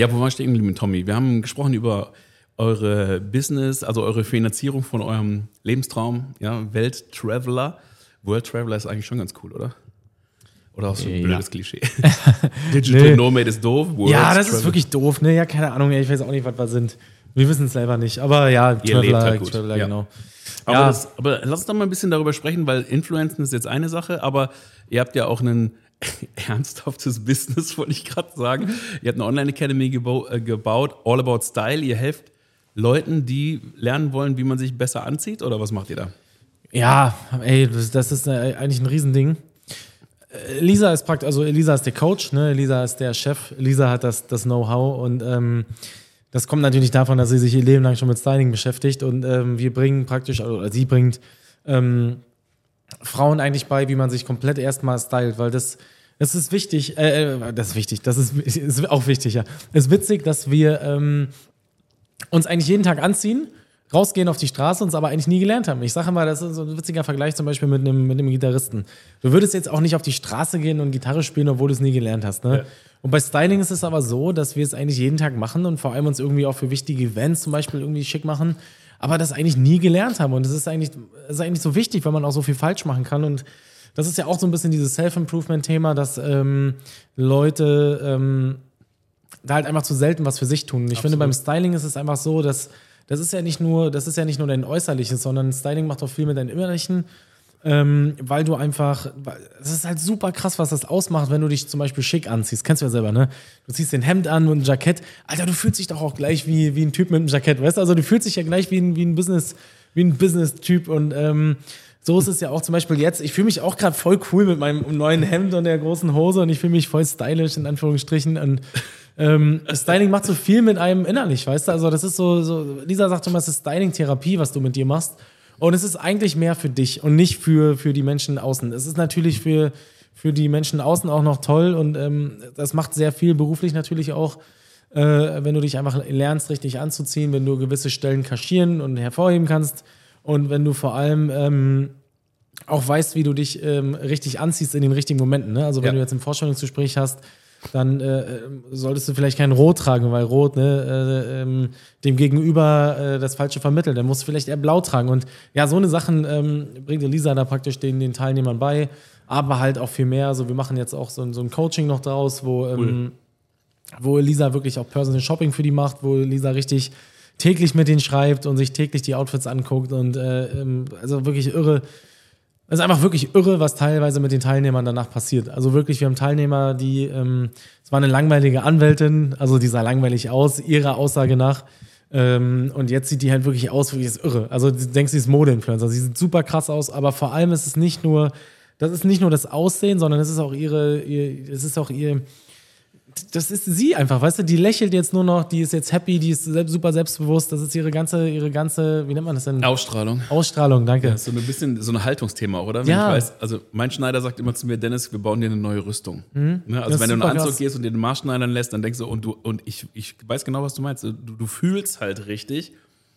Ja, wo war ich stehen geblieben, Tommy? Wir haben gesprochen über eure Business, also eure Finanzierung von eurem Lebenstraum, ja, Welttraveler. World Traveler ist eigentlich schon ganz cool, oder? Oder auch so ein Ja. blödes Klischee. Digital Nee. Nomad ist doof. World ja, das ist Traveler- wirklich doof, ne? Ja, keine Ahnung, ich weiß auch nicht, was wir sind. Wir wissen es selber nicht. Aber ja, Ihr Traveler, halt. Traveler Ja. genau. Aber, Ja. das, aber lass uns doch mal ein bisschen darüber sprechen, weil Influencen ist jetzt eine Sache, aber ihr habt ja auch ein ernsthaftes Business, wollte ich gerade sagen. Ihr habt eine Online-Academy äh, gebaut, All About Style. Ihr helft Leuten, die lernen wollen, wie man sich besser anzieht, oder was macht ihr da? Ja, ey, das, ist äh, eigentlich ein Riesending. Äh, Elisa ist praktisch, also Elisa ist der Coach, ne? Elisa ist der Chef, Elisa hat das, das Know-how und ähm, das kommt natürlich davon, dass sie sich ihr Leben lang schon mit Styling beschäftigt und ähm, wir bringen praktisch, also, oder sie bringt ähm, Frauen eigentlich bei, wie man sich komplett erstmal stylt, weil das, das ist wichtig, äh, äh, das ist wichtig, das ist, ist auch wichtig, ja. Es ist witzig, dass wir ähm, uns eigentlich jeden Tag anziehen, rausgehen auf die Straße, uns aber eigentlich nie gelernt haben. Ich sage mal, das ist so ein witziger Vergleich zum Beispiel mit einem, mit einem Gitarristen. Du würdest jetzt auch nicht auf die Straße gehen und Gitarre spielen, obwohl du es nie gelernt hast. Ne? Ja. Und bei Styling ist es aber so, dass wir es eigentlich jeden Tag machen und vor allem uns irgendwie auch für wichtige Events zum Beispiel irgendwie schick machen, aber das eigentlich nie gelernt haben. Und es ist eigentlich, es ist eigentlich so wichtig, weil man auch so viel falsch machen kann. Und das ist ja auch so ein bisschen dieses Self-Improvement-Thema, dass ähm, Leute ähm, da halt einfach zu selten was für sich tun. Ich finde, beim Styling ist es einfach so, dass das ist ja nicht nur, das ist ja nicht nur dein Äußerliches, sondern Styling macht auch viel mit deinem Innerlichen, ähm, weil du einfach, es ist halt super krass, was das ausmacht, wenn du dich zum Beispiel schick anziehst. Kennst du ja selber, ne? Du ziehst den Hemd an und ein Jackett. Alter, du fühlst dich doch auch gleich wie, wie ein Typ mit einem Jackett, weißt du? Also du fühlst dich ja gleich wie ein, wie ein Business, wie ein Business-Typ und ähm, so ist es ja auch zum Beispiel jetzt. Ich fühle mich auch gerade voll cool mit meinem neuen Hemd und der großen Hose und ich fühle mich voll stylisch in Anführungsstrichen und ähm, Styling macht so viel mit einem innerlich, weißt du? Also das ist so, so Lisa sagt immer, es ist Styling-Therapie, was du mit dir machst. Und es ist eigentlich mehr für dich und nicht für, für die Menschen außen. Es ist natürlich für, für die Menschen außen auch noch toll und ähm, das macht sehr viel beruflich natürlich auch, äh, wenn du dich einfach lernst, richtig anzuziehen, wenn du gewisse Stellen kaschieren und hervorheben kannst und wenn du vor allem ähm, auch weißt, wie du dich ähm, richtig anziehst in den richtigen Momenten. Ne? Also wenn Ja. du jetzt ein Vorstellungsgespräch hast, dann äh, äh, solltest du vielleicht kein Rot tragen, weil Rot ne, äh, ähm, dem Gegenüber äh, das Falsche vermittelt. Dann musst du vielleicht eher Blau tragen. Und ja, so eine Sachen ähm, bringt Elisa da praktisch den, den Teilnehmern bei, aber halt auch viel mehr. Also wir machen jetzt auch so, ein- so ein Coaching noch draus, wo, ähm, wo Elisa wirklich auch Personal Shopping für die macht, wo Elisa richtig täglich mit denen schreibt und sich täglich die Outfits anguckt und äh, ähm, also wirklich irre. Es ist einfach wirklich irre, was teilweise mit den Teilnehmern danach passiert. Also wirklich, wir haben Teilnehmer, die, ähm, es war eine langweilige Anwältin, also die sah langweilig aus, ihrer Aussage nach. Ähm, und jetzt sieht die halt wirklich aus, wie ist irre. Also du denkst, sie ist Modeinfluencer. Sie sieht super krass aus, aber vor allem ist es nicht nur, das ist nicht nur das Aussehen, sondern es ist auch ihre, ihr, es ist auch ihr, das ist sie einfach, weißt du, die lächelt jetzt nur noch, die ist jetzt happy, die ist selbst, super selbstbewusst, das ist ihre ganze, ihre ganze, wie nennt man das denn? Ausstrahlung. Ausstrahlung, danke. So ein bisschen so ein Haltungsthema, auch, oder? Wenn Ja. Ich weiß, also mein Schneider sagt immer zu mir, Dennis, wir bauen dir eine neue Rüstung. Ne? Das Also ist wenn du in einen Anzug krass. gehst und dir den Marsch schneidern lässt, dann denkst du, und du, und ich, ich weiß genau, was du meinst. Du, du fühlst halt richtig,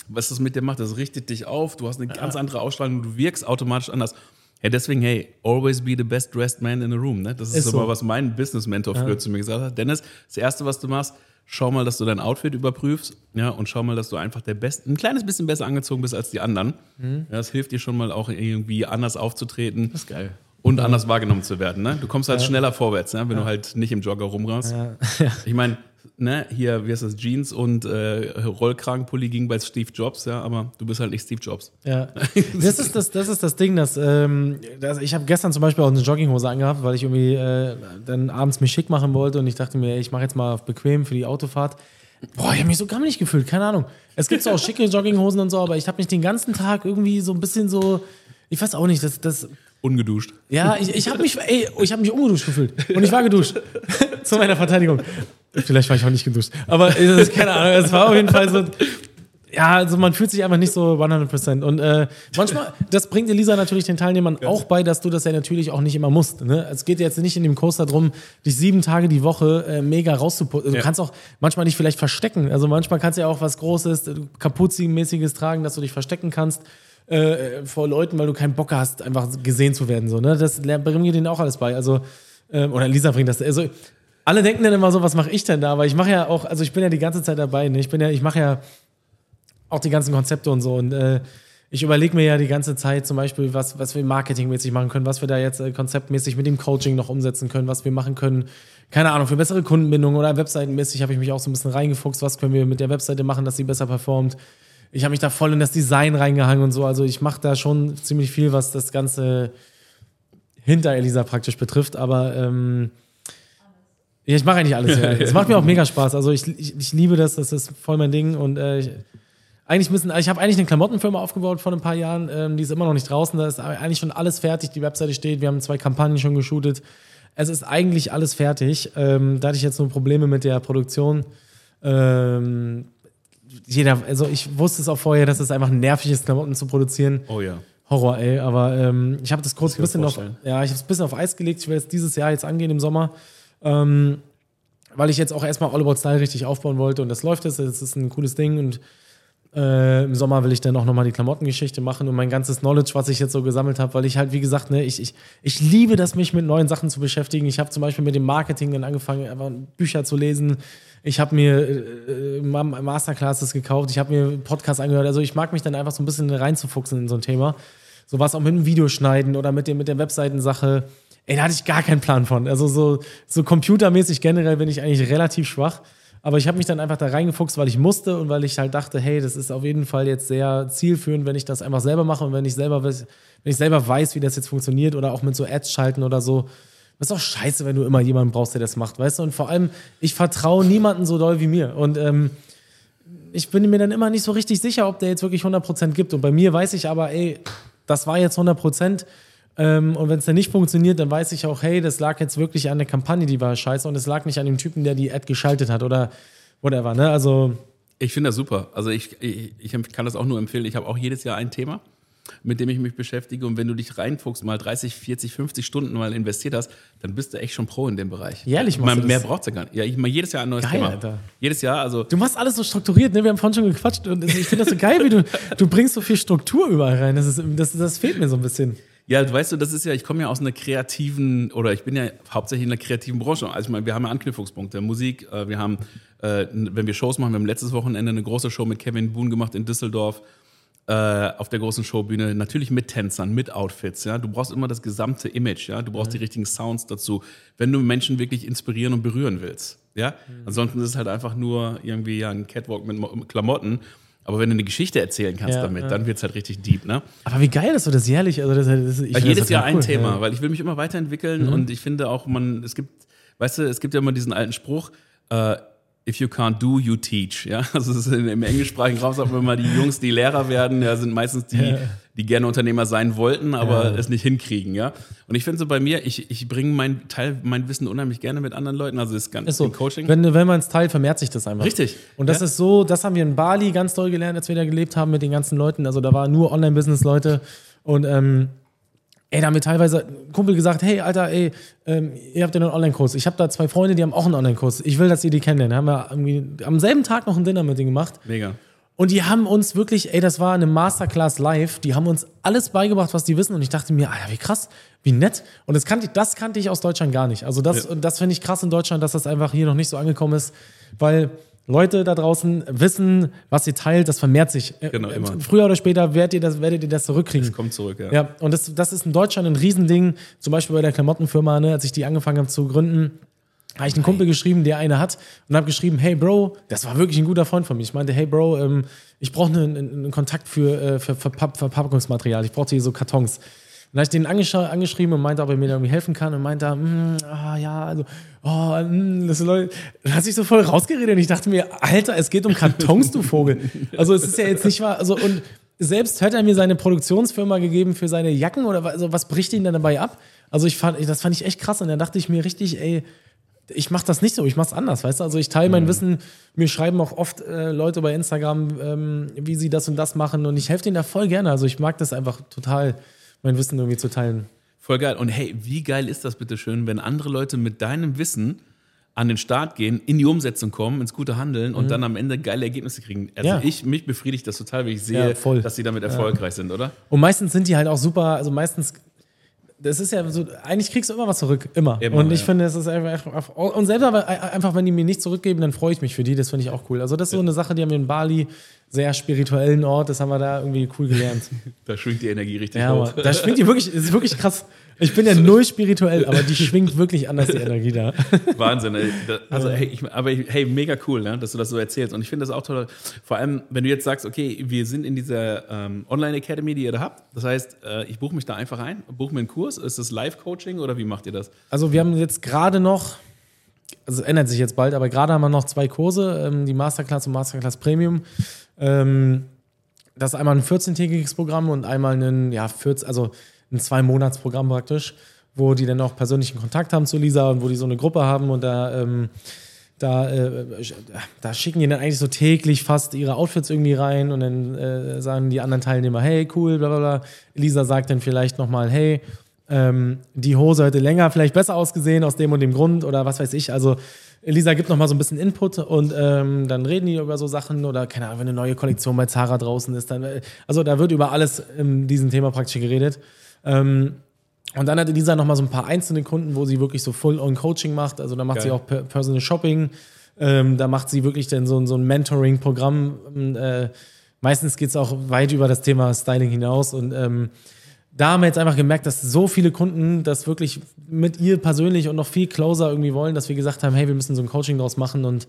was das mit dir macht. Das richtet dich auf, du hast eine ganz andere Ausstrahlung, du wirkst automatisch anders. Ja, deswegen, hey, always be the best dressed man in the room. Ne? Das ist, Ist so. was mein Business-Mentor früher zu mir gesagt hat. Dennis, das Erste, was du machst, schau mal, dass du dein Outfit überprüfst, ja, und schau mal, dass du einfach der Best, ein kleines bisschen besser angezogen bist als die anderen. Mhm. Ja, das hilft dir schon mal auch irgendwie anders aufzutreten. ist geil. Und anders wahrgenommen zu werden. Ne? Du kommst halt schneller vorwärts, ne? wenn du halt nicht im Jogger rumrast. Ich meine, ne, hier, wie heißt das, Jeans und äh, Rollkragenpulli ging bei Steve Jobs, ja, aber du bist halt nicht Steve Jobs. Ja, das ist das, das, ist das Ding, dass, ähm, dass ich habe gestern zum Beispiel auch eine Jogginghose angehabt, weil ich irgendwie äh, dann abends mich schick machen wollte und ich dachte mir, ey, ich mache jetzt mal bequem für die Autofahrt. Boah, ich habe mich so gar nicht gefühlt, keine Ahnung. Es gibt so auch schicke Jogginghosen und so, aber ich habe mich den ganzen Tag irgendwie so ein bisschen so, ich weiß auch nicht, das, das Ungeduscht. ja, ich, ich habe mich, ey, ich habe mich ungeduscht gefühlt und ich war geduscht zu meiner Verteidigung. Vielleicht war ich auch nicht geduscht, aber äh, ist keine Ahnung, es war auf jeden Fall so. Ja, also man fühlt sich einfach nicht so 100%. Und äh, manchmal, das bringt Elisa natürlich den Teilnehmern auch bei, dass du das ja natürlich auch nicht immer musst. Ne? Es geht jetzt nicht in dem Kurs darum, dich sieben Tage die Woche äh, mega rauszuputzen. Du Ja. kannst auch manchmal dich vielleicht verstecken. Also manchmal kannst du ja auch was Großes, äh, Kapuzenmäßiges tragen, dass du dich verstecken kannst äh, vor Leuten, weil du keinen Bock hast, einfach gesehen zu werden. So, ne? Das bringen wir denen auch alles bei. Also, ähm, oder Lisa bringt das. Also, alle denken dann immer so, was mache ich denn da? Aber ich mache ja auch, also ich bin ja die ganze Zeit dabei. Ne? Ich bin ja, ich mache ja auch die ganzen Konzepte und so. Und äh, ich überlege mir ja die ganze Zeit zum Beispiel, was, was wir marketingmäßig machen können, was wir da jetzt äh, konzeptmäßig mit dem Coaching noch umsetzen können, was wir machen können. Keine Ahnung, für bessere Kundenbindung oder webseitenmäßig habe ich mich auch so ein bisschen reingefuchst, was können wir mit der Webseite machen, dass sie besser performt. Ich habe mich da voll in das Design reingehangen und so. Also ich mache da schon ziemlich viel, was das Ganze hinter Elisa praktisch betrifft. Aber ähm, ja, ich mache eigentlich alles. Ja. Es macht mir auch mega Spaß. Also ich, ich, ich, liebe das, das ist voll mein Ding. Und äh, ich, eigentlich müssen, ich habe eigentlich eine Klamottenfirma aufgebaut vor ein paar Jahren. Ähm, die ist immer noch nicht draußen. Da ist eigentlich schon alles fertig. Die Webseite steht. Wir haben zwei Kampagnen schon geshootet. Es ist eigentlich alles fertig. Ähm, da hatte ich jetzt nur Probleme mit der Produktion. Ähm, jeder, also ich wusste es auch vorher, dass es einfach nervig ist, Klamotten zu produzieren. Oh ja. Horror, ey. Aber ähm, ich habe das kurz ein bisschen auf, ja, ich habe es ein bisschen auf Eis gelegt. Ich will jetzt dieses Jahr jetzt angehen im Sommer. Ähm, weil ich jetzt auch erstmal All About Style richtig aufbauen wollte und das läuft jetzt, das ist ein cooles Ding und äh, im Sommer will ich dann auch nochmal die Klamottengeschichte machen und mein ganzes Knowledge, was ich jetzt so gesammelt habe, weil ich halt, wie gesagt, ne, ich, ich, ich liebe das, mich mit neuen Sachen zu beschäftigen. Ich habe zum Beispiel mit dem Marketing dann angefangen, einfach Bücher zu lesen. Ich habe mir äh, Masterclasses gekauft, ich habe mir Podcasts angehört. Also ich mag mich dann einfach so ein bisschen reinzufuchsen in so ein Thema. So was auch mit dem Videoschneiden oder mit, dem, mit der Webseitensache. Ey, da hatte ich gar keinen Plan von. Also so, so computermäßig generell bin ich eigentlich relativ schwach. Aber ich habe mich dann einfach da reingefuchst, weil ich musste und weil ich halt dachte, hey, das ist auf jeden Fall jetzt sehr zielführend, wenn ich das einfach selber mache und wenn ich selber, wenn ich selber weiß, wie das jetzt funktioniert oder auch mit so Ads schalten oder so. Das ist auch scheiße, wenn du immer jemanden brauchst, der das macht, weißt du? Und vor allem, ich vertraue niemanden so doll wie mir. Und ähm, ich bin mir dann immer nicht so richtig sicher, ob der jetzt wirklich 100% gibt. Und bei mir weiß ich aber, ey, das war jetzt 100%. Ähm, und wenn es dann nicht funktioniert, dann weiß ich auch, hey, das lag jetzt wirklich an der Kampagne, die war scheiße und es lag nicht an dem Typen, der die Ad geschaltet hat oder whatever. Ne? Also ich finde das super. Also ich, ich, ich kann das auch nur empfehlen. Ich habe auch jedes Jahr ein Thema, mit dem ich mich beschäftige. Und wenn du dich reinfuchst, mal 30, 40, 50 Stunden mal investiert hast, dann bist du echt schon Pro in dem Bereich. Jährlich machst du Mehr braucht es ja gar nicht. Ja, ich mache jedes Jahr ein neues geil, Thema. Alter. Jedes Jahr, also. Du machst alles so strukturiert, ne? Wir haben vorhin schon gequatscht und ich finde das so geil, wie du, du bringst so viel Struktur überall rein. Das, ist, das, das fehlt mir so ein bisschen. Ja, weißt du, das ist ja, ich komme ja aus einer kreativen, oder ich bin ja hauptsächlich in einer kreativen Branche. Also ich meine, wir haben ja Anknüpfungspunkte. Musik, äh, wir haben, äh, wenn wir Shows machen, wir haben letztes Wochenende eine große Show mit Kevin Boone gemacht in Düsseldorf. Äh, auf der großen Showbühne, natürlich mit Tänzern, mit Outfits, ja. Du brauchst immer das gesamte Image, ja. Du brauchst mhm. die richtigen Sounds dazu, wenn du Menschen wirklich inspirieren und berühren willst, ja. Mhm. Ansonsten ist es halt einfach nur irgendwie ja, ein Catwalk mit Klamotten. Aber wenn du eine Geschichte erzählen kannst ja, damit, ja. dann wird es halt richtig deep, ne? Aber wie geil ist so das jährlich? Also das, das, ich jedes das Jahr cool. ein Thema, ja. weil ich will mich immer weiterentwickeln mhm. und ich finde auch, man, es gibt, weißt du, es gibt ja immer diesen alten Spruch, äh, if you can't do, you teach. Ja, also im englischsprachigen Raum sagt man immer, die Jungs, die Lehrer werden, ja, sind meistens die, ja. die gerne Unternehmer sein wollten, aber ja. es nicht hinkriegen. Ja, und ich finde so bei mir, ich, ich bringe mein Teil, mein Wissen unheimlich gerne mit anderen Leuten. Also das ganze ist so. Coaching. Wenn, wenn man es teilt, vermehrt sich das einfach. Richtig. Und das ist so, das haben wir in Bali ganz toll gelernt, als wir da gelebt haben mit den ganzen Leuten. Also da waren nur Online-Business-Leute und ähm, Ey, da haben wir teilweise Kumpel gesagt, hey, Alter, ey, ähm, ihr habt ja einen Online-Kurs. Ich habe da zwei Freunde, die haben auch einen Online-Kurs. Ich will, dass ihr die kennenlernt. Haben wir irgendwie am selben Tag noch ein Dinner mit denen gemacht. Mega. Und die haben uns wirklich, ey, das war eine Masterclass live. Die haben uns alles beigebracht, was die wissen. Und ich dachte mir, Alter, wie krass, wie nett. Und das kannte, ich, das kannte ich aus Deutschland gar nicht. Also das, ja. das finde ich krass in Deutschland, dass das einfach hier noch nicht so angekommen ist. Weil Leute da draußen wissen, was ihr teilt, das vermehrt sich. Äh, genau, immer. Früher oder später werdet ihr das, werdet ihr das zurückkriegen. Das kommt zurück, ja. ja und das, das ist in Deutschland ein Riesending. Zum Beispiel bei der Klamottenfirma, ne, als ich die angefangen habe zu gründen, habe ich einen Kumpel geschrieben, der eine hat, und habe geschrieben, hey Bro, das war wirklich ein guter Freund von mir. Ich meinte, hey Bro, ähm, ich brauche einen, einen, Kontakt für, äh, für, für Verpackungsmaterial. Ich brauchte hier so Kartons. Dann habe ich den angeschrieben und meinte, ob er mir irgendwie helfen kann und meinte, mm, ah ja, also oh, mm, das Leute, dann hat sich so voll rausgeredet und ich dachte mir, Alter, es geht um Kartons, du Vogel. Also es ist ja jetzt nicht wahr, also und selbst hat er mir seine Produktionsfirma gegeben für seine Jacken oder also was bricht ihn denn dabei ab? Also ich fand, das fand ich echt krass und dann dachte ich mir richtig, ey, ich mache das nicht so, ich mache es anders, weißt du? Also ich teile mein mhm. Wissen, mir schreiben auch oft äh, Leute bei Instagram, ähm, wie sie das und das machen und ich helfe denen da voll gerne. Also ich mag das einfach total, mein Wissen irgendwie zu teilen. Voll geil. Und hey, wie geil ist das bitte schön, wenn andere Leute mit deinem Wissen an den Start gehen, in die Umsetzung kommen, ins gute Handeln und mhm. dann am Ende geile Ergebnisse kriegen. Also ja. ich, mich befriedigt das total, wenn ich sehe, ja, dass sie damit erfolgreich ja. sind, oder? Und meistens sind die halt auch super, also meistens das ist ja so, eigentlich kriegst du immer was zurück, immer. Immer, und ich finde, es ist einfach, und selber aber einfach, wenn die mir nichts zurückgeben, dann freue ich mich für die, das finde ich auch cool. Also das ist so eine Sache, die haben wir in Bali, sehr spirituellen Ort, das haben wir da irgendwie cool gelernt. Da schwingt die Energie richtig ja, hoch. da schwingt die wirklich, das ist wirklich krass. Ich bin ja null spirituell, aber die schwingt wirklich anders, die Energie da. Wahnsinn. Ey. Also, hey, ich, aber hey, mega cool, ne, dass du das so erzählst. Und ich finde das auch toll. Vor allem, wenn du jetzt sagst, okay, wir sind in dieser ähm, Online Academy, die ihr da habt. Das heißt, äh, ich buche mich da einfach ein, buche mir einen Kurs. Ist das Live-Coaching oder wie macht ihr das? Also wir haben jetzt gerade noch, also es ändert sich jetzt bald, aber gerade haben wir noch zwei Kurse, ähm, die Masterclass und Masterclass Premium. Ähm, das ist einmal ein 14-tägiges Programm und einmal ein, ja, 14, also ein Zwei-Monats-Programm praktisch, wo die dann auch persönlichen Kontakt haben zu Lisa und wo die so eine Gruppe haben und da, ähm, da, äh, da schicken die dann eigentlich so täglich fast ihre Outfits irgendwie rein und dann äh, sagen die anderen Teilnehmer, hey, cool, bla bla bla. Lisa sagt dann vielleicht nochmal, hey, ähm, die Hose hätte länger vielleicht besser ausgesehen aus dem und dem Grund oder was weiß ich. Also Lisa gibt nochmal so ein bisschen Input und ähm, dann reden die über so Sachen oder keine Ahnung, wenn eine neue Kollektion bei Zara draußen ist, dann, äh, also da wird über alles in diesem Thema praktisch geredet. Ähm, und dann hatte Lisa nochmal so ein paar einzelne Kunden, wo sie wirklich so Full-on-Coaching macht. Also da macht Geil. sie auch per Personal Shopping. Ähm, da macht sie wirklich dann so, ein- so ein Mentoring-Programm. Äh, meistens geht es auch weit über das Thema Styling hinaus. Und ähm, da haben wir jetzt einfach gemerkt, dass so viele Kunden das wirklich mit ihr persönlich und noch viel closer irgendwie wollen, dass wir gesagt haben, hey, wir müssen so ein Coaching draus machen und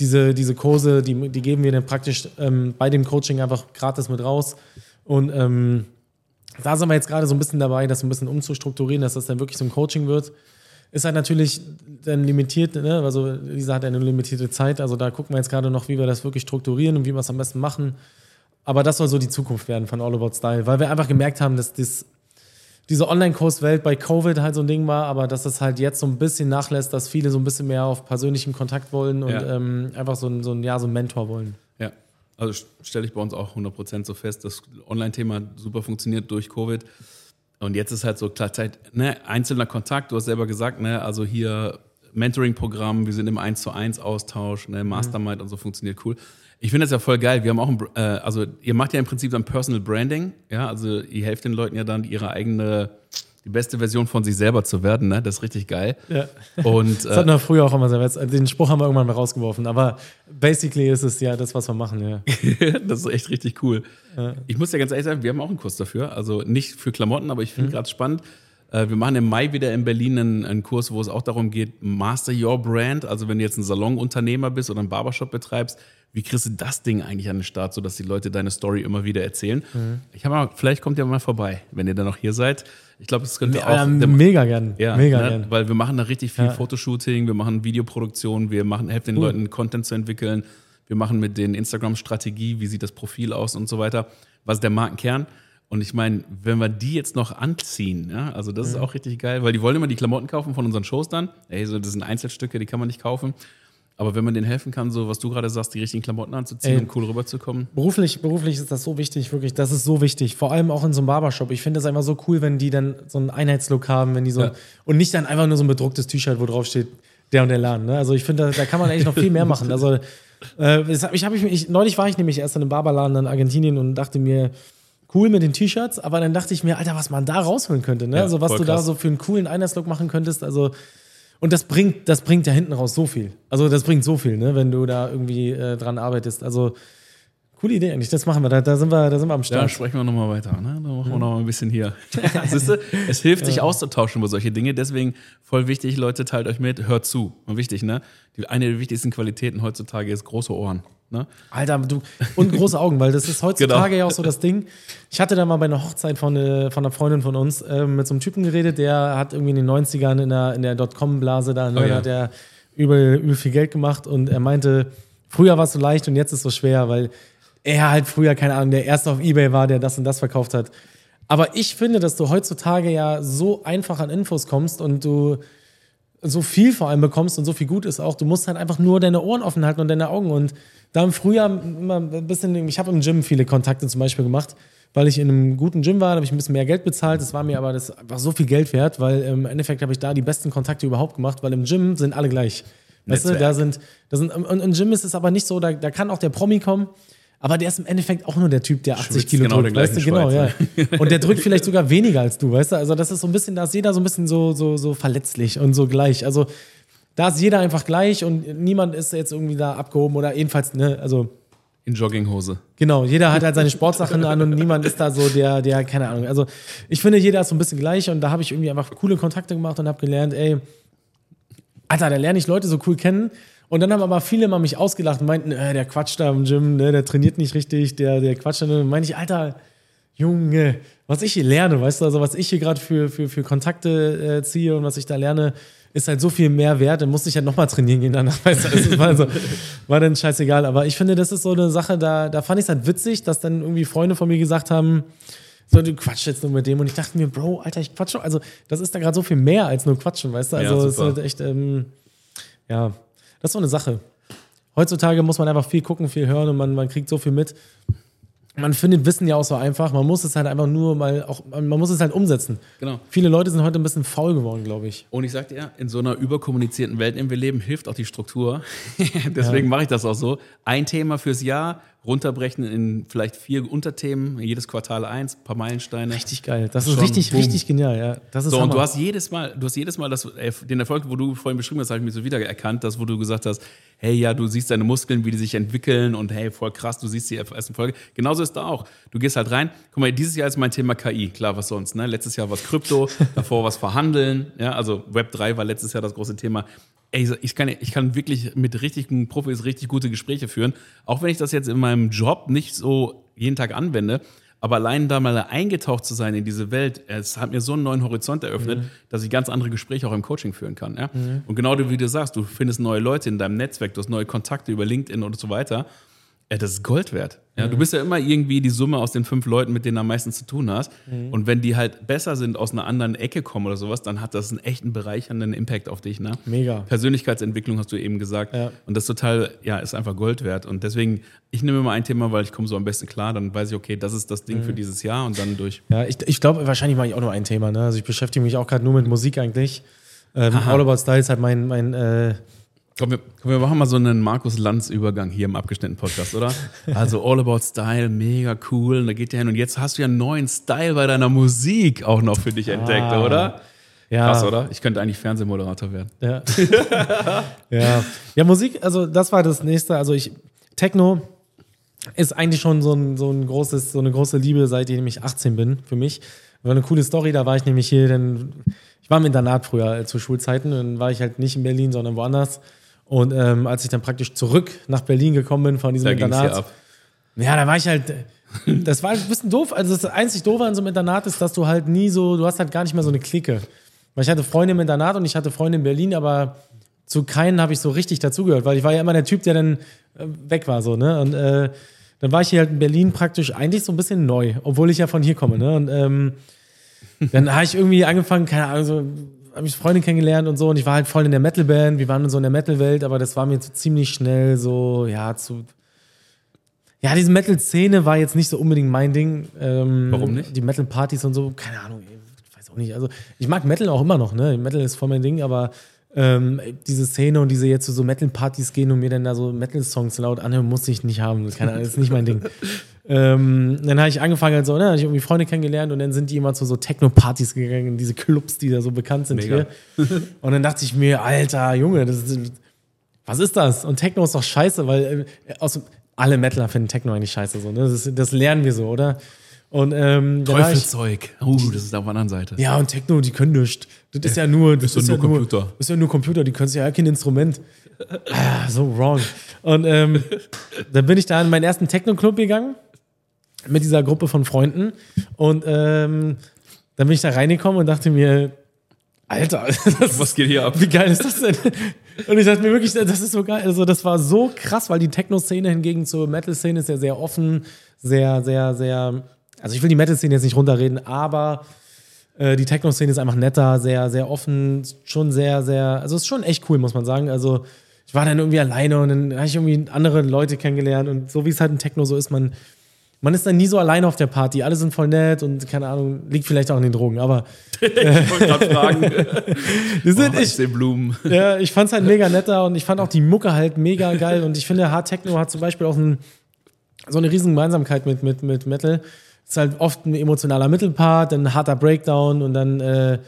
diese, diese Kurse, die, die geben wir dann praktisch ähm, bei dem Coaching einfach gratis mit raus. Und ähm, da sind wir jetzt gerade so ein bisschen dabei, das ein bisschen umzustrukturieren, dass das dann wirklich so ein Coaching wird. Ist halt natürlich dann limitiert, ne? also Lisa hat eine limitierte Zeit, also da gucken wir jetzt gerade noch, wie wir das wirklich strukturieren und wie wir es am besten machen. Aber das soll so die Zukunft werden von All About Style, weil wir einfach gemerkt haben, dass das, diese Online-Kurswelt bei Covid halt so ein Ding war, aber dass das halt jetzt so ein bisschen nachlässt, dass viele so ein bisschen mehr auf persönlichen Kontakt wollen und Ja. ähm, einfach so ein, so ein, ja, so ein Mentor wollen. Ja, also stelle ich bei uns auch 100% so fest. Das Online-Thema super funktioniert durch Covid. Und jetzt ist halt so klar ne, einzelner Kontakt, du hast selber gesagt, ne, also hier Mentoring-Programm, wir sind im 1 zu 1 Austausch, ne, Mastermind und so funktioniert cool. Ich finde das ja voll geil. Wir haben auch ein, äh, also ihr macht ja im Prinzip dann Personal Branding, ja, also ihr helft den Leuten ja dann ihre eigene, die beste Version von sich selber zu werden, ne, das ist richtig geil. Ja. Und Das äh, hatten wir früher auch immer also Den Spruch haben wir irgendwann mal rausgeworfen. Aber basically ist es ja das, was wir machen, ja. das ist echt richtig cool. Ich muss ja ganz ehrlich sagen, wir haben auch einen Kurs dafür. Also nicht für Klamotten, aber ich finde gerade spannend. Äh, Wir machen im Mai wieder in Berlin einen, einen Kurs, wo es auch darum geht, Master Your Brand. Also wenn du jetzt ein Salonunternehmer bist oder einen Barbershop betreibst, wie kriegst du das Ding eigentlich an den Start, sodass die Leute deine Story immer wieder erzählen? Ich habe mal, vielleicht kommt ihr mal vorbei, wenn ihr dann noch hier seid. Ich glaube, es könnte auch. Ja, der- mega gern. ja, mega ne? gern. weil wir machen da richtig viel Ja. Fotoshooting, wir machen Videoproduktion, wir machen, helfen den Cool. Leuten Content zu entwickeln, wir machen mit den Instagram-Strategie, wie sieht das Profil aus und so weiter. Was ist der Markenkern? Und ich meine, wenn wir die jetzt noch anziehen, ja, also das Mhm. ist auch richtig geil, weil die wollen immer die Klamotten kaufen von unseren Shows dann. Ey, so, das sind Einzelstücke, die kann man nicht kaufen. Aber wenn man denen helfen kann, so was du gerade sagst, die richtigen Klamotten anzuziehen, Ey. um cool rüberzukommen. Beruflich, beruflich ist das so wichtig, wirklich. Das ist so wichtig. Vor allem auch in so einem Barbershop. Ich finde es einfach so cool, wenn die dann so einen Einheitslook haben, wenn die so Ja. und nicht dann einfach nur so ein bedrucktes T-Shirt, wo drauf steht, der und der Laden. Ne? Also ich finde, da, da kann man eigentlich noch viel mehr machen. Also äh, ich, ich neulich war ich nämlich erst in einem Barberladen in Argentinien und dachte mir, cool mit den T-Shirts, aber dann dachte ich mir, Alter, was man da rausholen könnte, ne? Ja, also was du da krass. so für einen coolen Einheitslook machen könntest, also und das bringt, das bringt ja hinten raus so viel. Also das bringt so viel, ne, wenn du da irgendwie äh, dran arbeitest. Also coole Idee eigentlich. Das machen wir. Da, da sind wir, da sind wir am Da Start. sprechen wir nochmal weiter. Ne? Da machen wir Mhm. noch mal ein bisschen hier. Siehst du, es hilft, sich auszutauschen über solche Dinge. Deswegen voll wichtig, Leute, teilt euch mit, hört zu. Und wichtig, ne? Die, eine der wichtigsten Qualitäten heutzutage ist große Ohren. Ne? Alter, du und große Augen, weil das ist heutzutage Genau. ja auch so das Ding. Ich hatte da mal bei einer Hochzeit von, äh, von einer Freundin von uns äh, mit so einem Typen geredet, der hat irgendwie in den 90ern in der, in der Dotcom-Blase da, ne, Oh ja. da hat er übel, übel viel Geld gemacht und er meinte, früher war es so leicht und jetzt ist es so schwer, weil er halt früher, keine Ahnung, der erste auf Ebay war, der das und das verkauft hat. Aber ich finde, dass du heutzutage ja so einfach an Infos kommst und du so viel vor allem bekommst und so viel gut ist auch. Du musst halt einfach nur deine Ohren offen halten und deine Augen. Und da im Frühjahr immer ein bisschen, ich habe im Gym viele Kontakte zum Beispiel gemacht, weil ich in einem guten Gym war, da habe ich ein bisschen mehr Geld bezahlt. Das war mir aber das einfach so viel Geld wert, weil im Endeffekt habe ich da die besten Kontakte überhaupt gemacht, weil im Gym sind alle gleich. Weißt du, da sind, da sind, und im Gym ist es aber nicht so, da, da kann auch der Promi kommen. Aber der ist im Endeffekt auch nur der Typ, der 80 Schwitzt Kilo genau drückt, weißt du, genau, ja. Schweiß, Und der drückt vielleicht sogar weniger als du, weißt du? Also das ist so ein bisschen, da ist jeder so ein bisschen so, so, so verletzlich und so gleich. Also da ist jeder einfach gleich und niemand ist jetzt irgendwie da abgehoben oder jedenfalls, ne, also In Jogginghose. Genau, jeder hat halt seine Sportsachen an und niemand ist da so der, der, keine Ahnung. Also ich finde, jeder ist so ein bisschen gleich und da habe ich irgendwie einfach coole Kontakte gemacht und habe gelernt, ey, Alter, da lerne ich Leute so cool kennen. Und dann haben aber viele mal mich ausgelacht und meinten, äh, der quatscht da im Gym, ne, der trainiert nicht richtig, der, der quatscht da. Und dann meine ich, Alter, Junge, was ich hier lerne, weißt du, also was ich hier gerade für, für, für Kontakte äh, ziehe und was ich da lerne, ist halt so viel mehr wert, dann musste ich halt nochmal trainieren gehen danach. Weißt du, das war, so, war dann scheißegal. Aber ich finde, das ist so eine Sache, da, da fand ich es halt witzig, dass dann irgendwie Freunde von mir gesagt haben, so, du quatschst jetzt nur mit dem. Und ich dachte mir, Bro, Alter, ich quatsche. Also, das ist da gerade so viel mehr als nur quatschen, weißt du? Ja, Also, es ist halt echt, ähm, ja, das ist so eine Sache. Heutzutage muss man einfach viel gucken, viel hören und man, man kriegt so viel mit. Man findet Wissen ja auch so einfach. Man muss es halt einfach nur mal auch, man muss es halt umsetzen. Genau. Viele Leute sind heute ein bisschen faul geworden, glaube ich. Und ich sag dir, in so einer überkommunizierten Welt, in der wir leben, hilft auch die Struktur. Deswegen mache ich das auch so. Ein Thema fürs Jahr, runterbrechen in vielleicht vier Unterthemen, jedes Quartal eins, paar Meilensteine. Richtig geil. Das ist Schon, richtig, boom. richtig genial, ja. Das ist So, und Hammer. du hast jedes Mal, du hast jedes Mal das, äh, den Erfolg, wo du vorhin beschrieben hast, habe ich mich so wiedererkannt, das, wo du gesagt hast, hey, ja, du siehst deine Muskeln, wie die sich entwickeln und hey, voll krass, du siehst die ersten Folge. Genauso ist da auch. Du gehst halt rein. Guck mal, dieses Jahr ist mein Thema KI. Klar, was sonst, ne? Letztes Jahr war es Krypto, davor was Verhandeln, ja, also Web 3 war letztes Jahr das große Thema. Ey, ich kann, ich kann wirklich mit richtigen Profis richtig gute Gespräche führen. Auch wenn ich das jetzt in meinem Job nicht so jeden Tag anwende. Aber allein da mal eingetaucht zu sein in diese Welt, es hat mir so einen neuen Horizont eröffnet, dass ich ganz andere Gespräche auch im Coaching führen kann. Ja? Und genau wie du sagst, du findest neue Leute in deinem Netzwerk, du hast neue Kontakte über LinkedIn und so weiter. Ja, das ist Gold wert. Ja, Du bist ja immer irgendwie die Summe aus den fünf Leuten, mit denen du am meisten zu tun hast. Und wenn die halt besser sind, aus einer anderen Ecke kommen oder sowas, dann hat das einen echten bereichernden Impact auf dich. Ne? Mega. Persönlichkeitsentwicklung hast du eben gesagt. Ja. Und das ist total, ja, ist einfach Gold wert. Und deswegen, ich nehme immer ein Thema, weil ich komme so am besten klar. Dann weiß ich, okay, das ist das Ding für dieses Jahr und dann durch. Ja, ich, ich glaube, wahrscheinlich mache ich auch nur ein Thema. Ne? Also ich beschäftige mich auch gerade nur mit Musik eigentlich. Ähm, All About Style ist halt mein, mein äh, Komm, wir, komm, wir machen mal so einen Markus Lanz-Übergang hier im abgeschnittenen Podcast, oder? Also All About Style, mega cool. Und da geht der hin. Und jetzt hast du ja einen neuen Style bei deiner Musik auch noch für dich entdeckt, Ah. oder? ja, Krass, oder? Ich könnte eigentlich Fernsehmoderator werden. Ja. ja. Ja, Musik, also das war das nächste. Also ich, Techno ist eigentlich schon so ein, so ein großes, so eine große Liebe, seitdem ich 18 bin, für mich. War eine coole Story, da war ich nämlich hier, denn ich war im Internat früher äh, zu Schulzeiten, dann war ich halt nicht in Berlin, sondern woanders. Und ähm, als ich dann praktisch zurück nach Berlin gekommen bin von diesem Da Internat, ja, da war ich halt. Das war ein bisschen doof. Also das einzig Doofe an so einem Internat ist, dass du halt nie so, du hast halt gar nicht mehr so eine Clique. Weil ich hatte Freunde im Internat und ich hatte Freunde in Berlin, aber zu keinen habe ich so richtig dazugehört, weil ich war ja immer der Typ, der dann äh, weg war so, ne? Und äh, dann war ich hier halt in Berlin praktisch eigentlich so ein bisschen neu, obwohl ich ja von hier komme, ne? Und ähm, dann habe ich irgendwie angefangen, keine Ahnung, so habe ich Freunde kennengelernt und so und ich war halt voll in der Metal-Band, wir waren so in der Metal-Welt, aber das war mir so ziemlich schnell so, ja, zu. Ja, diese Metal-Szene war jetzt nicht so unbedingt mein Ding. Ähm, Warum nicht? Die Metal-Partys und so, keine Ahnung, ich weiß auch nicht. Also, ich mag Metal auch immer noch, ne? Metal ist voll mein Ding, aber ähm, diese Szene und diese jetzt zu so Metal-Partys gehen und mir dann da so Metal-Songs laut anhören, muss ich nicht haben. Keine Ahnung, das ist nicht mein Ding. Ähm, dann habe ich angefangen, halt so, ne, habe ich irgendwie Freunde kennengelernt und dann sind die immer zu so Techno-Partys gegangen, in diese Clubs, die da so bekannt sind Mega. hier. Und dann dachte ich mir, Alter, Junge, das ist, was ist das? Und Techno ist doch scheiße, weil äh, aus, alle Metaler finden Techno eigentlich scheiße, so, ne? das, das lernen wir so, oder? Und ähm, Teufelzeug. Uh, das ist auf der anderen Seite. ja, und Techno, die können nichts. Das ist ja nur, das doch ist ja nur nur Computer. Das ist ja nur Computer, die können ja kein Instrument. Ah, so wrong. Und ähm, dann bin ich da in meinen ersten Techno-Club gegangen mit dieser Gruppe von Freunden. Und ähm, dann bin ich da reingekommen und dachte mir, Alter, das Was geht hier ab? wie geil ist das denn? Und ich dachte mir wirklich, das ist so geil. Also, das war so krass, weil die Techno-Szene hingegen zur Metal-Szene ist ja sehr offen, sehr, sehr, sehr. Also, ich will die Metal-Szene jetzt nicht runterreden, aber äh, die Techno-Szene ist einfach netter, sehr, sehr offen, schon sehr, sehr. Also, es ist schon echt cool, muss man sagen. Also, ich war dann irgendwie alleine und dann habe ich irgendwie andere Leute kennengelernt und so wie es halt in Techno so ist, man. Man ist dann nie so alleine auf der Party. Alle sind voll nett und keine Ahnung, liegt vielleicht auch an den Drogen, aber Ich wollte gerade fragen. die sind, Oh, ich Blumen. ja, ich fand's halt mega netter und ich fand auch die Mucke halt mega geil und ich finde, Hard Techno hat zum Beispiel auch einen, so eine riesen Gemeinsamkeit mit, mit, mit Metal. Ist halt oft ein emotionaler Mittelpart, dann ein harter Breakdown und dann äh,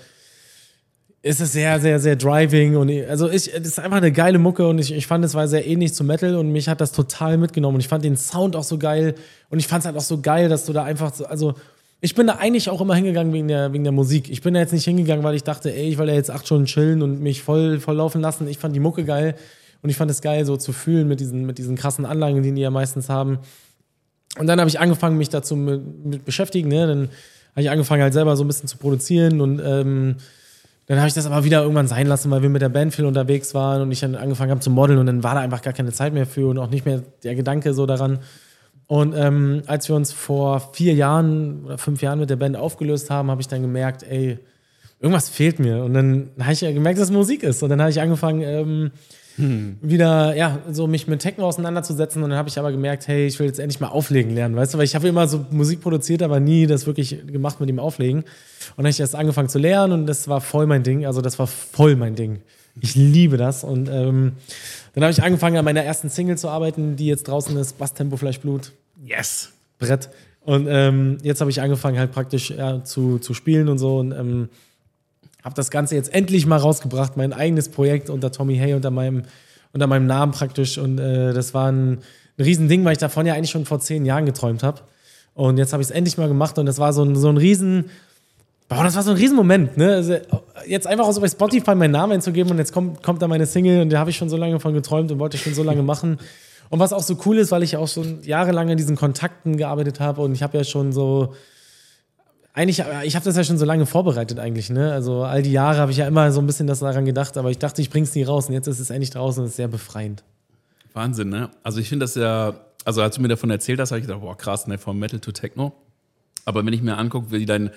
ist es sehr, sehr, sehr driving und also ich, es ist einfach eine geile Mucke und ich, ich fand, es war sehr ähnlich zu Metal und mich hat das total mitgenommen und ich fand den Sound auch so geil und ich fand es halt auch so geil, dass du da einfach so, also ich bin da eigentlich auch immer hingegangen wegen der, wegen der Musik. Ich bin da jetzt nicht hingegangen, weil ich dachte, ey, ich will ja jetzt acht Stunden chillen und mich voll, voll laufen lassen. Ich fand die Mucke geil und ich fand es geil, so zu fühlen mit diesen, mit diesen krassen Anlagen, die die ja meistens haben. Und dann habe ich angefangen, mich dazu mit, mit beschäftigen. Ne? Dann habe ich angefangen, halt selber so ein bisschen zu produzieren und ähm, dann habe ich das aber wieder irgendwann sein lassen, weil wir mit der Band viel unterwegs waren und ich dann angefangen habe zu modeln und dann war da einfach gar keine Zeit mehr für und auch nicht mehr der Gedanke so daran. Und ähm, als wir uns vor vier Jahren oder fünf Jahren mit der Band aufgelöst haben, habe ich dann gemerkt, ey, irgendwas fehlt mir. Und dann habe ich gemerkt, dass Musik ist. Und dann habe ich angefangen, ähm, hm. wieder, ja, so mich mit Techno auseinanderzusetzen. Und dann habe ich aber gemerkt, hey, ich will jetzt endlich mal auflegen lernen, weißt du, weil ich habe immer so Musik produziert, aber nie das wirklich gemacht mit dem Auflegen. Und dann habe ich erst angefangen zu lernen und das war voll mein Ding. Also das war voll mein Ding. Ich liebe das. Und ähm, dann habe ich angefangen, an meiner ersten Single zu arbeiten, die jetzt draußen ist, Bass Tempo Fleisch Blut. Yes. Brett. Und ähm, jetzt habe ich angefangen, halt praktisch ja, zu, zu spielen und so. Und ähm, habe das Ganze jetzt endlich mal rausgebracht, mein eigenes Projekt unter Tommy Hay, unter meinem, unter meinem Namen praktisch. Und äh, das war ein, ein Riesending, weil ich davon ja eigentlich schon vor zehn Jahren geträumt habe. Und jetzt habe ich es endlich mal gemacht und das war so ein, so ein riesen, boah, das war so ein Riesenmoment, ne? Also jetzt einfach auch so bei Spotify meinen Namen einzugeben und jetzt kommt, kommt da meine Single und da habe ich schon so lange von geträumt und wollte ich schon so lange machen. Und was auch so cool ist, weil ich auch schon jahrelang in diesen Kontakten gearbeitet habe und ich habe ja schon so eigentlich, ich habe das ja schon so lange vorbereitet eigentlich, ne? Also all die Jahre habe ich ja immer so ein bisschen das daran gedacht, aber ich dachte, ich bring's nie raus und jetzt ist es endlich draußen und ist sehr befreiend. Wahnsinn, ne? Also ich finde das ja, also als du mir davon erzählt hast, habe ich gedacht, boah, krass, ne, vom Metal to Techno. Aber wenn ich mir angucke, wie dein,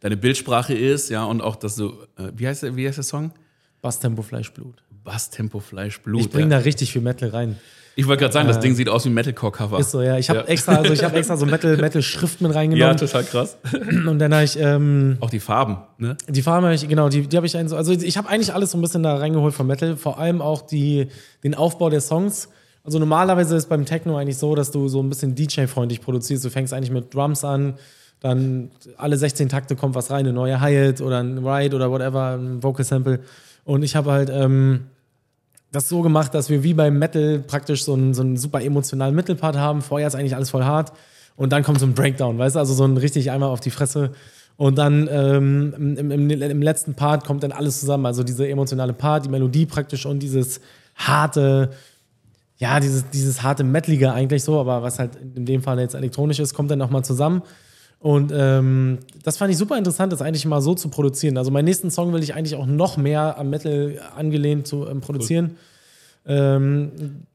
deine Bildsprache ist, ja, und auch, dass du, äh, wie heißt der, wie heißt der Song? Bass Tempo Fleisch Blut. Bass Tempo Fleisch Blut. Ich bringe ja. da richtig viel Metal rein. Ich wollte gerade sagen, das äh, Ding sieht aus wie ein Metalcore-Cover. Ist so, ja. Ich habe ja. extra, also ich habe extra so Metal-Schrift mit reingenommen. Ja, total krass. Und dann habe ich ähm, auch die Farben, ne? Die Farben habe ich, genau, die, die habe ich also ich habe eigentlich alles so ein bisschen da reingeholt von Metal, vor allem auch die, den Aufbau der Songs. Also normalerweise ist beim Techno eigentlich so, dass du so ein bisschen DJ-freundlich produzierst. Du fängst eigentlich mit Drums an, dann alle 16 Takte kommt was rein, eine neue Hi-Hat oder ein Ride oder whatever, ein Vocal Sample. Und ich habe halt ähm, das so gemacht, dass wir wie beim Metal praktisch so einen, so einen super emotionalen Mittelpart haben. Vorher ist eigentlich alles voll hart und dann kommt so ein Breakdown, weißt du, also so ein richtig einmal auf die Fresse. Und dann ähm, im, im, im, letzten Part kommt dann alles zusammen. Also diese emotionale Part, die Melodie praktisch und dieses harte, ja, dieses, dieses harte Metalige eigentlich so, aber was halt in dem Fall jetzt elektronisch ist, kommt dann nochmal zusammen. Und ähm, das fand ich super interessant, das eigentlich mal so zu produzieren. Also meinen nächsten Song will ich eigentlich auch noch mehr am Metal angelehnt zu ähm, produzieren. Cool. Ähm,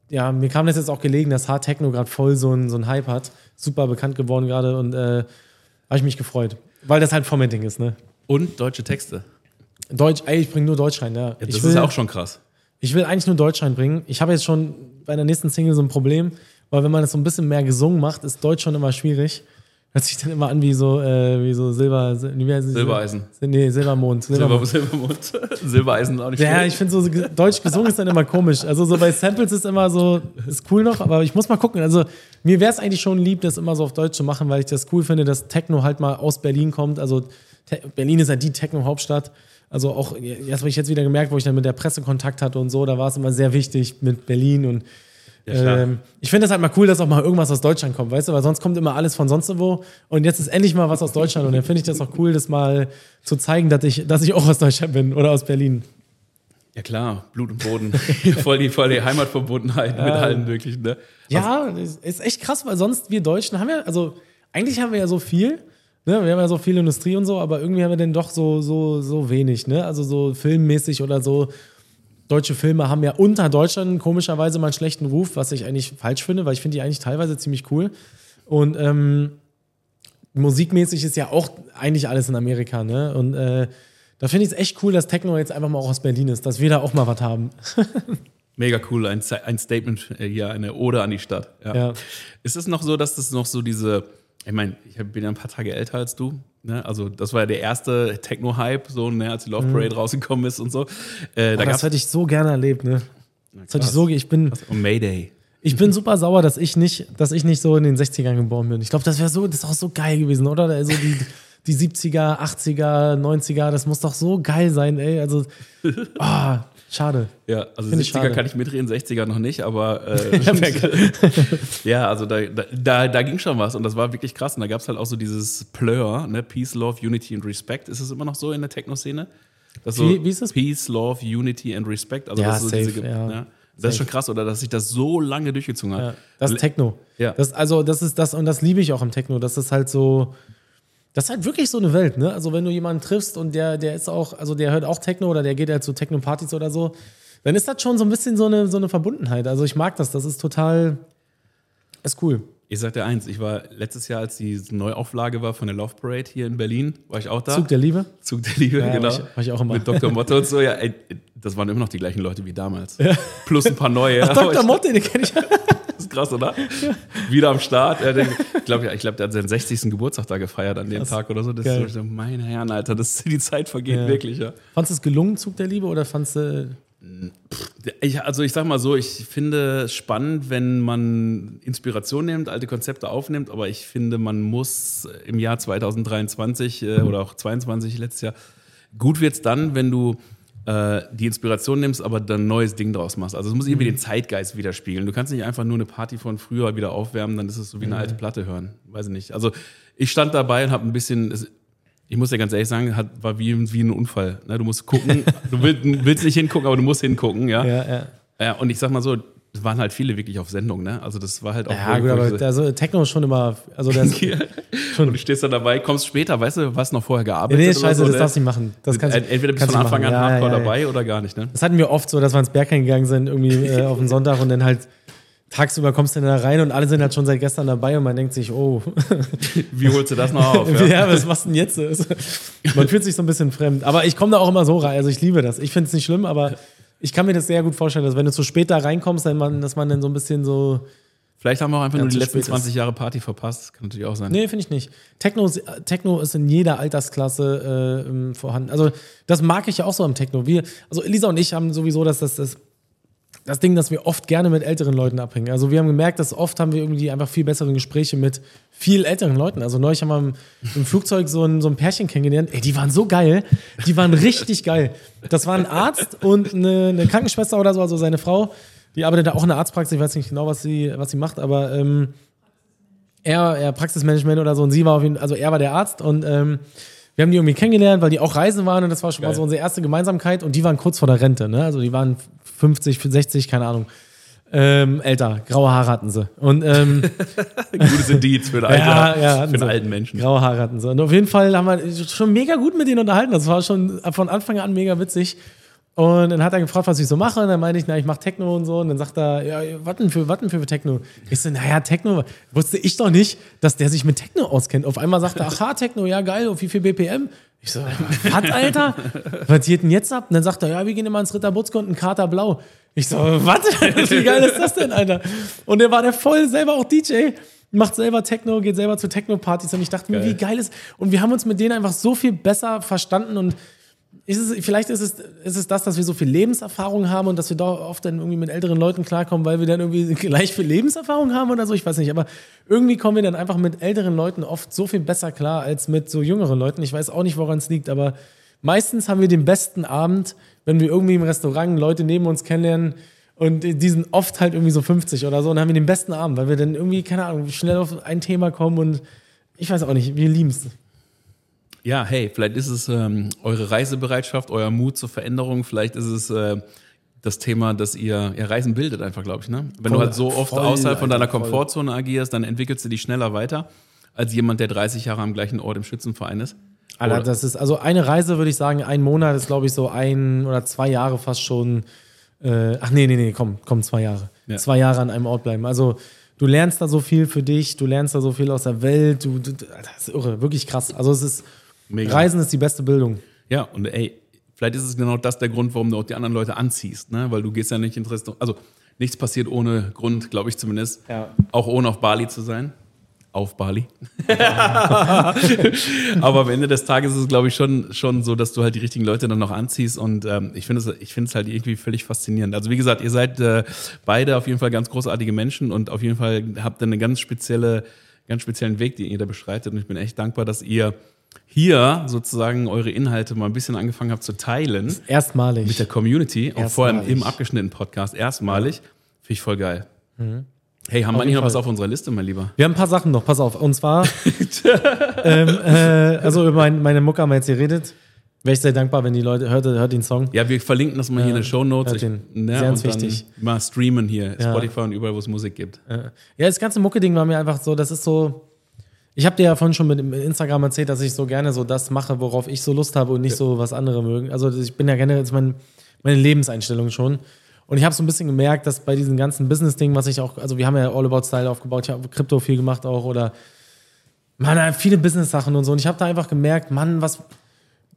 ja, mir kam das jetzt auch gelegen, dass Hard Techno gerade voll so ein, so ein Hype hat. Super bekannt geworden gerade und äh, habe ich mich gefreut. Weil das halt Formatting ist, ne? Und deutsche Texte. Deutsch, ey, ich bringe nur Deutsch rein, ja. ja das ich will, ist auch schon krass. Ich will eigentlich nur Deutsch reinbringen. Ich habe jetzt schon bei der nächsten Single so ein Problem, weil wenn man das so ein bisschen mehr gesungen macht, ist Deutsch schon immer schwierig. Hört sich dann immer an wie so, äh, wie so Silber, wie heißt Silbereisen. Nee, Silbermond. Silbermond. Silber, Silbermond. Silbereisen auch nicht Ja, ich finde so deutsch gesungen ist dann immer komisch. Also so bei Samples ist immer so, ist cool noch, aber ich muss mal gucken. Also mir wäre es eigentlich schon lieb, das immer so auf Deutsch zu machen, weil ich das cool finde, dass Techno halt mal aus Berlin kommt. Also Berlin ist ja die Techno-Hauptstadt. Also auch, das habe ich jetzt wieder gemerkt, wo ich dann mit der Presse Kontakt hatte und so, da war es immer sehr wichtig mit Berlin und ja, ähm, ich finde es halt mal cool, dass auch mal irgendwas aus Deutschland kommt, weißt du, weil sonst kommt immer alles von sonst wo. Und jetzt ist endlich mal was aus Deutschland. Und dann finde ich das auch cool, das mal zu zeigen, dass ich, dass ich auch aus Deutschland bin oder aus Berlin. Ja klar, Blut und Boden. voll, die, voll die Heimatverbundenheit ja. mit allen möglichen. Ne? Ja, ist echt krass, weil sonst wir Deutschen haben ja, also eigentlich haben wir ja so viel. Ne? Wir haben ja so viel Industrie und so, aber irgendwie haben wir denn doch so, so, so wenig, ne? Also so filmmäßig oder so deutsche Filme haben ja unter Deutschland komischerweise mal einen schlechten Ruf, was ich eigentlich falsch finde, weil ich finde die eigentlich teilweise ziemlich cool. Und ähm, musikmäßig ist ja auch eigentlich alles in Amerika, ne? Und äh, da finde ich es echt cool, dass Techno jetzt einfach mal auch aus Berlin ist, dass wir da auch mal was haben. Mega cool, ein, ein Statement hier, eine Ode an die Stadt. Ja. ja. Ist es noch so, dass das noch so diese ich meine, ich bin ja ein paar Tage älter als du. Ne? Also, das war ja der erste Techno-Hype, so, ne, als die Love. Parade mhm. rausgekommen ist und so. Äh, da das hätte ich so gerne erlebt, ne? Das hätte ich so, ich bin. Und Mayday. Ich bin super sauer, dass ich nicht, dass ich nicht so in den 60ern geboren bin. Ich glaube, das wäre so, das ist auch so geil gewesen, oder? Also die, die 70er, 80er, 90er, das muss doch so geil sein, ey. Also, oh, schade. Ja, also Find ich 70er schade. kann ich mitreden, 60er noch nicht, aber äh, ja, also da, da, da, ging schon was und das war wirklich krass. Und da gab es halt auch so dieses Plur, ne? Peace, Love, Unity and Respect. Ist es immer noch so in der Techno-Szene? Das so Wie- wie ist das? Peace, Love, Unity and Respect. Also Ja, das safe, diese, ja. ne? Das ist schon krass, oder dass sich das so lange durchgezogen hat. Ja, das ist Techno. Ja. Das, also, das ist das, und das liebe ich auch im Techno. Das ist halt so. Das ist halt wirklich so eine Welt, ne? Also, wenn du jemanden triffst und der, der ist auch, also der hört auch Techno oder der geht halt zu Techno-Partys oder so, dann ist das schon so ein bisschen so eine, so eine Verbundenheit. Also, ich mag das. Das ist total. Ist cool. Ich sag dir eins, ich war letztes Jahr, als die Neuauflage war von der Love Parade hier in Berlin, war ich auch da. Zug der Liebe. Zug der Liebe, Ja, genau. war ich- war ich auch immer. Mit Dr. Motto und so, ja, ey, das waren immer noch die gleichen Leute wie damals. Plus ein paar neue. Aber Dr. Motte, den kenne ich. Krass, oder? Wieder am Start. Er denkt- Ich glaube, ich glaub, der hat seinen 60. Geburtstag da gefeiert an dem Tag oder so. Das Geil. ist so, meine Herren, Alter, das, die Zeit vergeht Ja. wirklich, ja. Fandest du es gelungen, Zug der Liebe, oder fandst du. Ich, also ich sag mal so, ich finde es spannend, wenn man Inspiration nimmt, alte Konzepte aufnimmt, aber ich finde, man muss im Jahr 2023 äh, oder auch 22 letztes Jahr, gut wird's dann, wenn du äh, die Inspiration nimmst, aber dann ein neues Ding draus machst. Also es muss irgendwie den Zeitgeist widerspiegeln. Du kannst nicht einfach nur eine Party von früher wieder aufwärmen, dann ist es so wie eine alte Platte hören. Weiß ich nicht. Also ich stand dabei und habe ein bisschen, ich muss dir ganz ehrlich sagen, hat, war wie, wie ein Unfall. Ne? Du musst gucken, du willst, willst nicht hingucken, aber du musst hingucken, ja. Ja, ja. Ja, und ich sag mal so, es waren halt viele wirklich auf Sendung, ne? Also das war halt auch. Ja, gut, aber also, Techno ist schon immer. Also, das, Ja. und du stehst dann dabei, kommst später, weißt du, was noch vorher gearbeitet nee, oder scheiße, so, das ne? darfst du nicht machen. Das kannst, Entweder bist du von Anfang an. Ja, hardcore ja, ja. dabei oder gar nicht, ne? Das hatten wir oft so, dass wir ins Berghain gegangen sind, irgendwie äh, auf den Sonntag und dann halt tagsüber kommst du dann da rein und alle sind halt schon seit gestern dabei und man denkt sich, oh, Wie holst du das noch auf? ja, Ja? was machst du denn jetzt? Man fühlt sich so ein bisschen fremd. Aber ich komme da auch immer so rein. Also ich liebe das. Ich finde es nicht schlimm, aber ich kann mir das sehr gut vorstellen, dass wenn du zu spät da reinkommst, dann man, dass man dann so ein bisschen so. Vielleicht haben wir auch einfach Ja, nur die letzten spät ist. 20 Jahre Party verpasst. Das kann natürlich auch sein. Nee, finde ich nicht. Techno, ist- Techno ist in jeder Altersklasse äh, vorhanden. Also, das mag ich ja auch so am Techno. Wir, also, Elisa und ich haben sowieso das, das, das, das Ding, dass wir oft gerne mit älteren Leuten abhängen. Also, wir haben gemerkt, dass oft haben wir irgendwie einfach viel bessere Gespräche mit viel älteren Leuten. Also, neulich haben wir im, im Flugzeug so ein, so ein Pärchen kennengelernt. Ey, die waren so geil. Die waren richtig geil. Das war ein Arzt und eine, eine Krankenschwester oder so, also seine Frau. Die arbeitet da auch in der Arztpraxis. Ich weiß nicht genau, was sie, was sie macht, aber. Ähm, er, er Praxismanagement oder so und sie war auf jeden also er war der Arzt und ähm, wir haben die irgendwie kennengelernt, weil die auch Reisen waren und das war schon mal Geil. so unsere erste Gemeinsamkeit und die waren kurz vor der Rente, ne? Also die waren 50, 60, keine Ahnung. Ähm, älter, graue Haare hatten sie. Und ähm, Gutes Indiz für einen, Ja, alten, ja, für einen alten Menschen. graue Haare hatten sie. Und auf jeden Fall haben wir schon mega gut mit denen unterhalten. Das war schon von Anfang an mega witzig. Und dann hat er gefragt, was ich so mache. Und dann meinte ich, na, ich mache Techno und so. Und dann sagt er, ja, was denn für, was denn für Techno? Ich so, naja, Techno. Wusste ich doch nicht, dass der sich mit Techno auskennt. Auf einmal sagt er, aha, Techno, ja, geil, auf wie viel BPM? Ich so, was, Alter? Was geht denn jetzt ab? Und dann sagt er, ja, wir gehen immer ins Ritterbutzke und ein Kater blau. Ich so, was? Wie geil ist das denn, Alter? Und der war der voll selber auch DJ, macht selber Techno, geht selber zu Techno-Partys und ich dachte mir, Geil. wie geil ist. Und wir haben uns mit denen einfach so viel besser verstanden und ist es, vielleicht ist es, ist es das, dass wir so viel Lebenserfahrung haben und dass wir doch oft dann irgendwie mit älteren Leuten klarkommen, weil wir dann irgendwie gleich viel Lebenserfahrung haben oder so, ich weiß nicht, aber irgendwie kommen wir dann einfach mit älteren Leuten oft so viel besser klar als mit so jüngeren Leuten. Ich weiß auch nicht, woran es liegt, aber meistens haben wir den besten Abend, wenn wir irgendwie im Restaurant Leute neben uns kennenlernen und die sind oft halt irgendwie so 50 oder so und dann haben wir den besten Abend, weil wir dann irgendwie, keine Ahnung, schnell auf ein Thema kommen und ich weiß auch nicht, wir lieben es. Ja, hey, vielleicht ist es ähm, eure Reisebereitschaft, euer Mut zur Veränderung, vielleicht ist es äh, das Thema, dass ihr, ihr Reisen bildet einfach, glaube ich. Ne? Wenn du Voll, halt so oft voll, außerhalb von deiner Alter, voll. Komfortzone agierst, dann entwickelst du dich schneller weiter, als jemand, der 30 Jahre am gleichen Ort im Schützenverein ist. Alter, Oder- das ist, also eine Reise würde ich sagen, ein Monat ist, glaube ich, so ein oder zwei Jahre fast schon. Äh, ach nee, nee, nee, komm, komm, zwei Jahre. Ja. Zwei Jahre an einem Ort bleiben. Also du lernst da so viel für dich, du lernst da so viel aus der Welt, du, du das ist irre, wirklich krass. Also es ist, Mega. Reisen ist die beste Bildung. Ja, und ey, vielleicht ist es genau das der Grund, warum du auch die anderen Leute anziehst, ne? Weil du gehst ja nicht ins Restaurant. Also nichts passiert ohne Grund, glaube ich zumindest. Ja. Auch ohne auf Bali zu sein. auf Bali. Aber am Ende des Tages ist es, glaube ich, schon, schon so, dass du halt die richtigen Leute dann noch anziehst. Und ähm, ich finde es, ich finde es halt irgendwie völlig faszinierend. Also wie gesagt, ihr seid äh, beide auf jeden Fall ganz großartige Menschen und auf jeden Fall habt ihr eine ganz spezielle, ganz speziellen Weg, den ihr da beschreitet. Und ich bin echt dankbar, dass ihr hier sozusagen eure Inhalte mal ein bisschen angefangen habt zu teilen. Erstmalig. Mit der Community, auch vor allem im Erstmalig. abgeschnittenen Podcast, erstmalig. Finde ich voll geil. Mhm. Hey, haben wir Auf jeden noch was auf unserer Liste, mein Lieber? Wir haben ein paar Sachen noch, pass auf. Und zwar, ähm, äh, also über mein, meine Mucke haben wir jetzt geredet. Wäre ich sehr dankbar, wenn die Leute, hört, hört den Song. Ja, wir verlinken das mal hier in den Show Notes. den. Ne, Sehr und wichtig. Mal streamen hier, Ja. Spotify und überall, wo es Musik gibt. Ja, das ganze Mucke-Ding war mir einfach so, das ist so. Ich habe dir ja vorhin schon mit Instagram erzählt, dass ich so gerne so das mache, worauf ich so Lust habe und nicht so was andere mögen. Also ich bin ja generell das ist mein, meine Lebenseinstellung schon. Und ich habe so ein bisschen gemerkt, dass bei diesen ganzen Business-Dingen, was ich auch, also wir haben ja All About Style aufgebaut, ich habe Krypto viel gemacht auch oder man, viele Business-Sachen und so. Und ich habe da einfach gemerkt, Mann, was,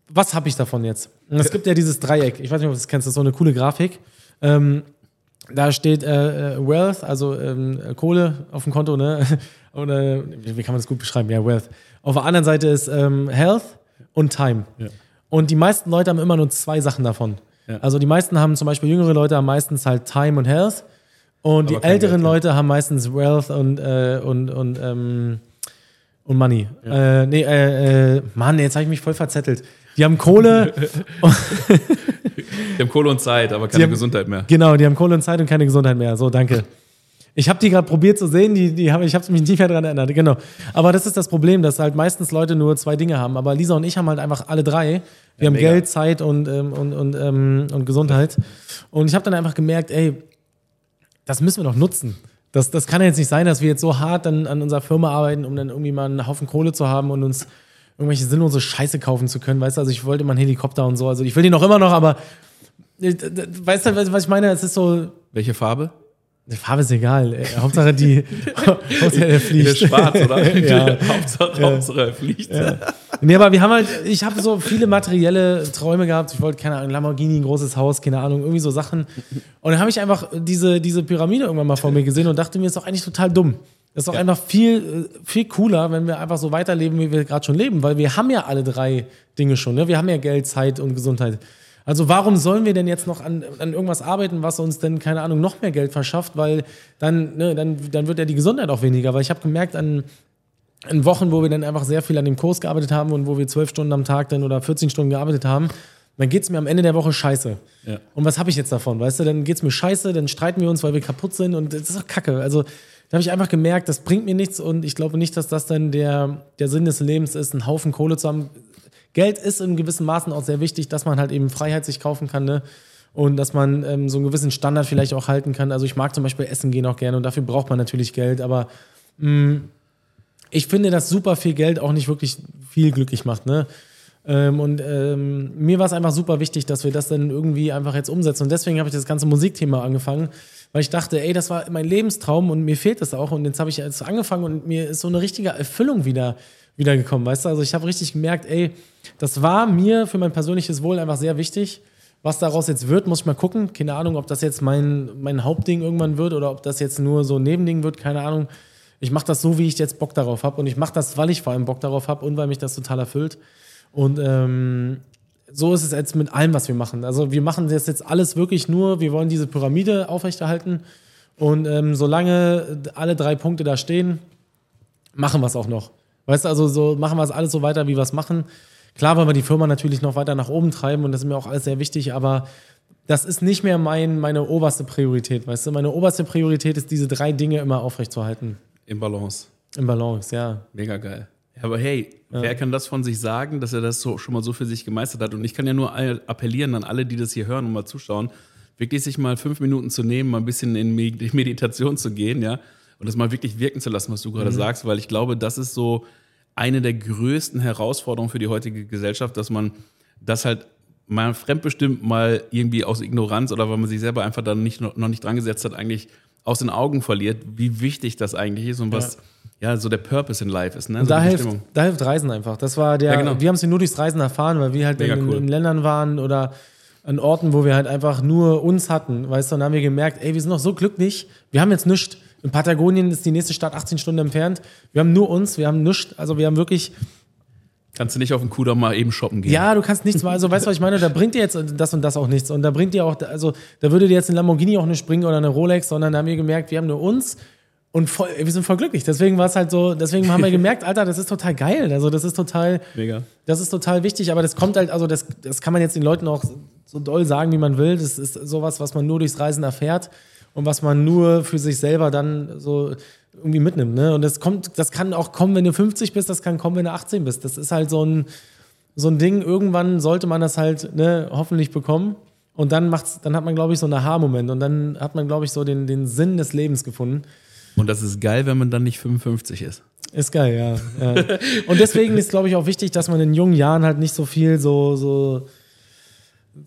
was habe ich davon jetzt? Und es gibt ja dieses Dreieck, ich weiß nicht, ob du das kennst, das ist so eine coole Grafik. Ähm, da steht äh, äh, Wealth, also ähm, Kohle auf dem Konto, ne? Oder wie kann man das gut beschreiben? Ja, Wealth. Auf der anderen Seite ist ähm, Health und Time. Und die meisten Leute haben immer nur zwei Sachen davon. Ja. Also die meisten haben zum Beispiel jüngere Leute haben meistens halt Time und Health. Und die Aber kein älteren Geld, ja. Leute haben meistens Wealth und, äh, und, und, ähm, und Money. Äh, nee, äh, äh, Mann, jetzt habe ich mich voll verzettelt. Die haben Kohle, Die haben Kohle und Zeit, aber keine haben- Gesundheit mehr. Genau, die haben Kohle und Zeit und keine Gesundheit mehr. So, danke. Ich habe die gerade probiert zu sehen, die, die hab, ich habe mich nicht mehr daran erinnert. Genau. Aber das ist das Problem, dass halt meistens Leute nur zwei Dinge haben. Aber Lisa und ich haben halt einfach alle drei. Wir haben mega. Geld, Zeit und, ähm, und, und, ähm, und Gesundheit. Und ich habe dann einfach gemerkt, ey, das müssen wir doch nutzen. Das, das kann ja jetzt nicht sein, dass wir jetzt so hart dann an unserer Firma arbeiten, um dann irgendwie mal einen Haufen Kohle zu haben und uns irgendwelche sinnlose Scheiße kaufen zu können. Weißt du, also ich wollte mal einen Helikopter und so. Also ich will den auch immer noch, aber äh, weißt du, was ich meine? Es ist so, Welche Farbe? die Farbe ist egal. Äh, Hauptsache die, Hauptsache der Der fliegt. ist schwarz, oder? ja. Hauptsache, Hauptsache er fliegt. Nee, aber wir haben halt, ich habe so viele materielle Träume gehabt. Ich wollte, keine Ahnung, Lamborghini, ein großes Haus, keine Ahnung, irgendwie so Sachen. Und dann habe ich einfach diese, diese Pyramide irgendwann mal vor mir gesehen und dachte mir, ist doch eigentlich total dumm. Das ist doch Ja. einfach viel, äh, viel cooler, wenn wir einfach so weiterleben, wie wir gerade schon leben, weil wir haben ja alle drei Dinge schon. Ne? Wir haben ja Geld, Zeit und Gesundheit. Also warum sollen wir denn jetzt noch an, an irgendwas arbeiten, was uns denn, keine Ahnung, noch mehr Geld verschafft, weil dann, ne, dann, dann wird ja die Gesundheit auch weniger. Weil ich habe gemerkt, an, in Wochen, wo wir dann einfach sehr viel an dem Kurs gearbeitet haben und wo wir zwölf Stunden am Tag dann oder 14 Stunden gearbeitet haben, dann geht es mir am Ende der Woche scheiße. Ja. Und was habe ich jetzt davon? Weißt du, dann geht es mir scheiße, dann streiten wir uns, weil wir kaputt sind und das ist doch kacke. Also da habe ich einfach gemerkt, das bringt mir nichts und ich glaube nicht, dass das dann der, der Sinn des Lebens ist, einen Haufen Kohle zu haben. Geld ist in gewissen Maßen auch sehr wichtig, dass man halt eben Freiheit sich kaufen kann, ne? Und dass man ähm, so einen gewissen Standard vielleicht auch halten kann. Also ich mag zum Beispiel Essen gehen auch gerne und dafür braucht man natürlich Geld, aber ich finde, dass super viel Geld auch nicht wirklich viel glücklich macht. Ne? Ähm, und ähm, mir war es einfach super wichtig, dass wir das dann irgendwie einfach jetzt umsetzen. Und deswegen habe ich das ganze Musikthema angefangen, weil ich dachte, ey, das war mein Lebenstraum und mir fehlt das auch. Und jetzt habe ich jetzt angefangen und mir ist so eine richtige Erfüllung wieder, wieder gekommen. Weißt du, also ich habe richtig gemerkt, ey, das war mir für mein persönliches Wohl einfach sehr wichtig. Was daraus jetzt wird, muss ich mal gucken. Keine Ahnung, ob das jetzt mein, mein Hauptding irgendwann wird oder ob das jetzt nur so ein Nebending wird, keine Ahnung. Ich mache das so, wie ich jetzt Bock darauf habe. Und ich mache das, weil ich vor allem Bock darauf habe und weil mich das total erfüllt. Und ähm, so ist es jetzt mit allem, was wir machen. Also wir machen das jetzt alles wirklich nur, wir wollen diese Pyramide aufrechterhalten. Und ähm, solange alle drei Punkte da stehen, machen wir es auch noch. Weißt du, also so machen wir es alles so weiter, wie wir es machen. Klar wollen wir die Firma natürlich noch weiter nach oben treiben und das ist mir auch alles sehr wichtig, aber das ist nicht mehr mein, meine oberste Priorität, weißt du? Meine oberste Priorität ist, diese drei Dinge immer aufrechtzuerhalten. Im Balance. Im Balance, ja. Mega geil. Ja, aber hey, wer kann das von sich sagen, dass er das so, schon mal so für sich gemeistert hat? Und ich kann ja nur appellieren an alle, die das hier hören und mal zuschauen, wirklich sich mal fünf Minuten zu nehmen, mal ein bisschen in Med- Meditation zu gehen, ja, und das mal wirklich wirken zu lassen, was du gerade sagst, weil ich glaube, das ist so eine der größten Herausforderungen für die heutige Gesellschaft, dass man das halt mal fremdbestimmt mal irgendwie aus Ignoranz oder weil man sich selber einfach dann nicht, noch nicht dran gesetzt hat, eigentlich aus den Augen verliert, wie wichtig das eigentlich ist und was ja, so der Purpose in Life ist. Ne? So da hilft, da hilft Reisen einfach. Das war der, Ja, genau. wir haben es nur durchs Reisen erfahren, weil wir halt in, cool. in Ländern waren oder an Orten, wo wir halt einfach nur uns hatten, weißt du, und dann haben wir gemerkt, ey, wir sind noch so glücklich, wir haben jetzt nichts. In Patagonien ist die nächste Stadt 18 Stunden entfernt. Wir haben nur uns, wir haben nichts, also wir haben wirklich Kannst du nicht auf den Kudamm mal eben shoppen gehen? Ja, du kannst nichts mal, also weißt du, was ich meine? Da bringt dir jetzt das und das auch nichts. Und da bringt dir auch, also da würde dir jetzt ein Lamborghini auch nicht bringen oder eine Rolex, sondern da haben wir gemerkt, wir haben nur uns und voll, wir sind voll glücklich. Deswegen war es halt so, deswegen haben wir gemerkt, Alter, das ist total geil. Also das ist total, Mega. das ist total wichtig, aber das kommt halt, also das, das kann man jetzt den Leuten auch so doll sagen, wie man will. Das ist sowas, was man nur durchs Reisen erfährt und was man nur für sich selber dann so irgendwie mitnimmt. Ne? Und das kommt, das kann auch kommen, wenn du 50 bist, das kann kommen, wenn du 18 bist. Das ist halt so ein, so ein Ding, irgendwann sollte man das halt ne, hoffentlich bekommen. Und dann macht's, dann hat man, glaube ich, so einen Aha-Moment und dann hat man, glaube ich, so den, den Sinn des Lebens gefunden. Und das ist geil, wenn man dann nicht 55 ist. Ist geil, ja. ja. Und deswegen ist, glaube ich, auch wichtig, dass man in jungen Jahren halt nicht so viel so, so,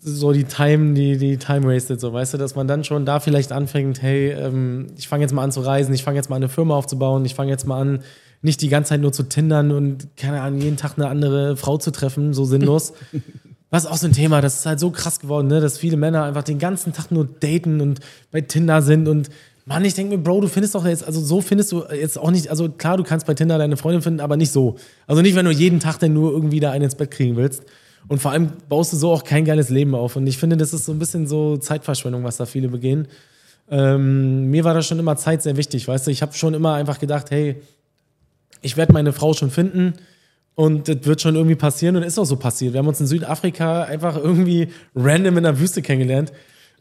so die Time, die, die Time wasted, so, weißt du, dass man dann schon da vielleicht anfängt, hey, ähm, ich fange jetzt mal an zu reisen, ich fange jetzt mal an, eine Firma aufzubauen, ich fange jetzt mal an, nicht die ganze Zeit nur zu tindern und, keine Ahnung, jeden Tag eine andere Frau zu treffen, so sinnlos. Was ist auch so ein Thema, das ist halt so krass geworden, ne? dass viele Männer einfach den ganzen Tag nur daten und bei Tinder sind und Mann, ich denke mir, Bro, du findest doch jetzt, also so findest du jetzt auch nicht, also klar, du kannst bei Tinder deine Freundin finden, aber nicht so. Also nicht, wenn du jeden Tag denn nur irgendwie da einen ins Bett kriegen willst. Und vor allem baust du so auch kein geiles Leben auf. Und ich finde, das ist so ein bisschen so Zeitverschwendung, was da viele begehen. Ähm, mir war da schon immer Zeit sehr wichtig, weißt du. Ich habe schon immer einfach gedacht, hey, ich werde meine Frau schon finden und das wird schon irgendwie passieren und ist auch so passiert. Wir haben uns in Südafrika einfach irgendwie random in der Wüste kennengelernt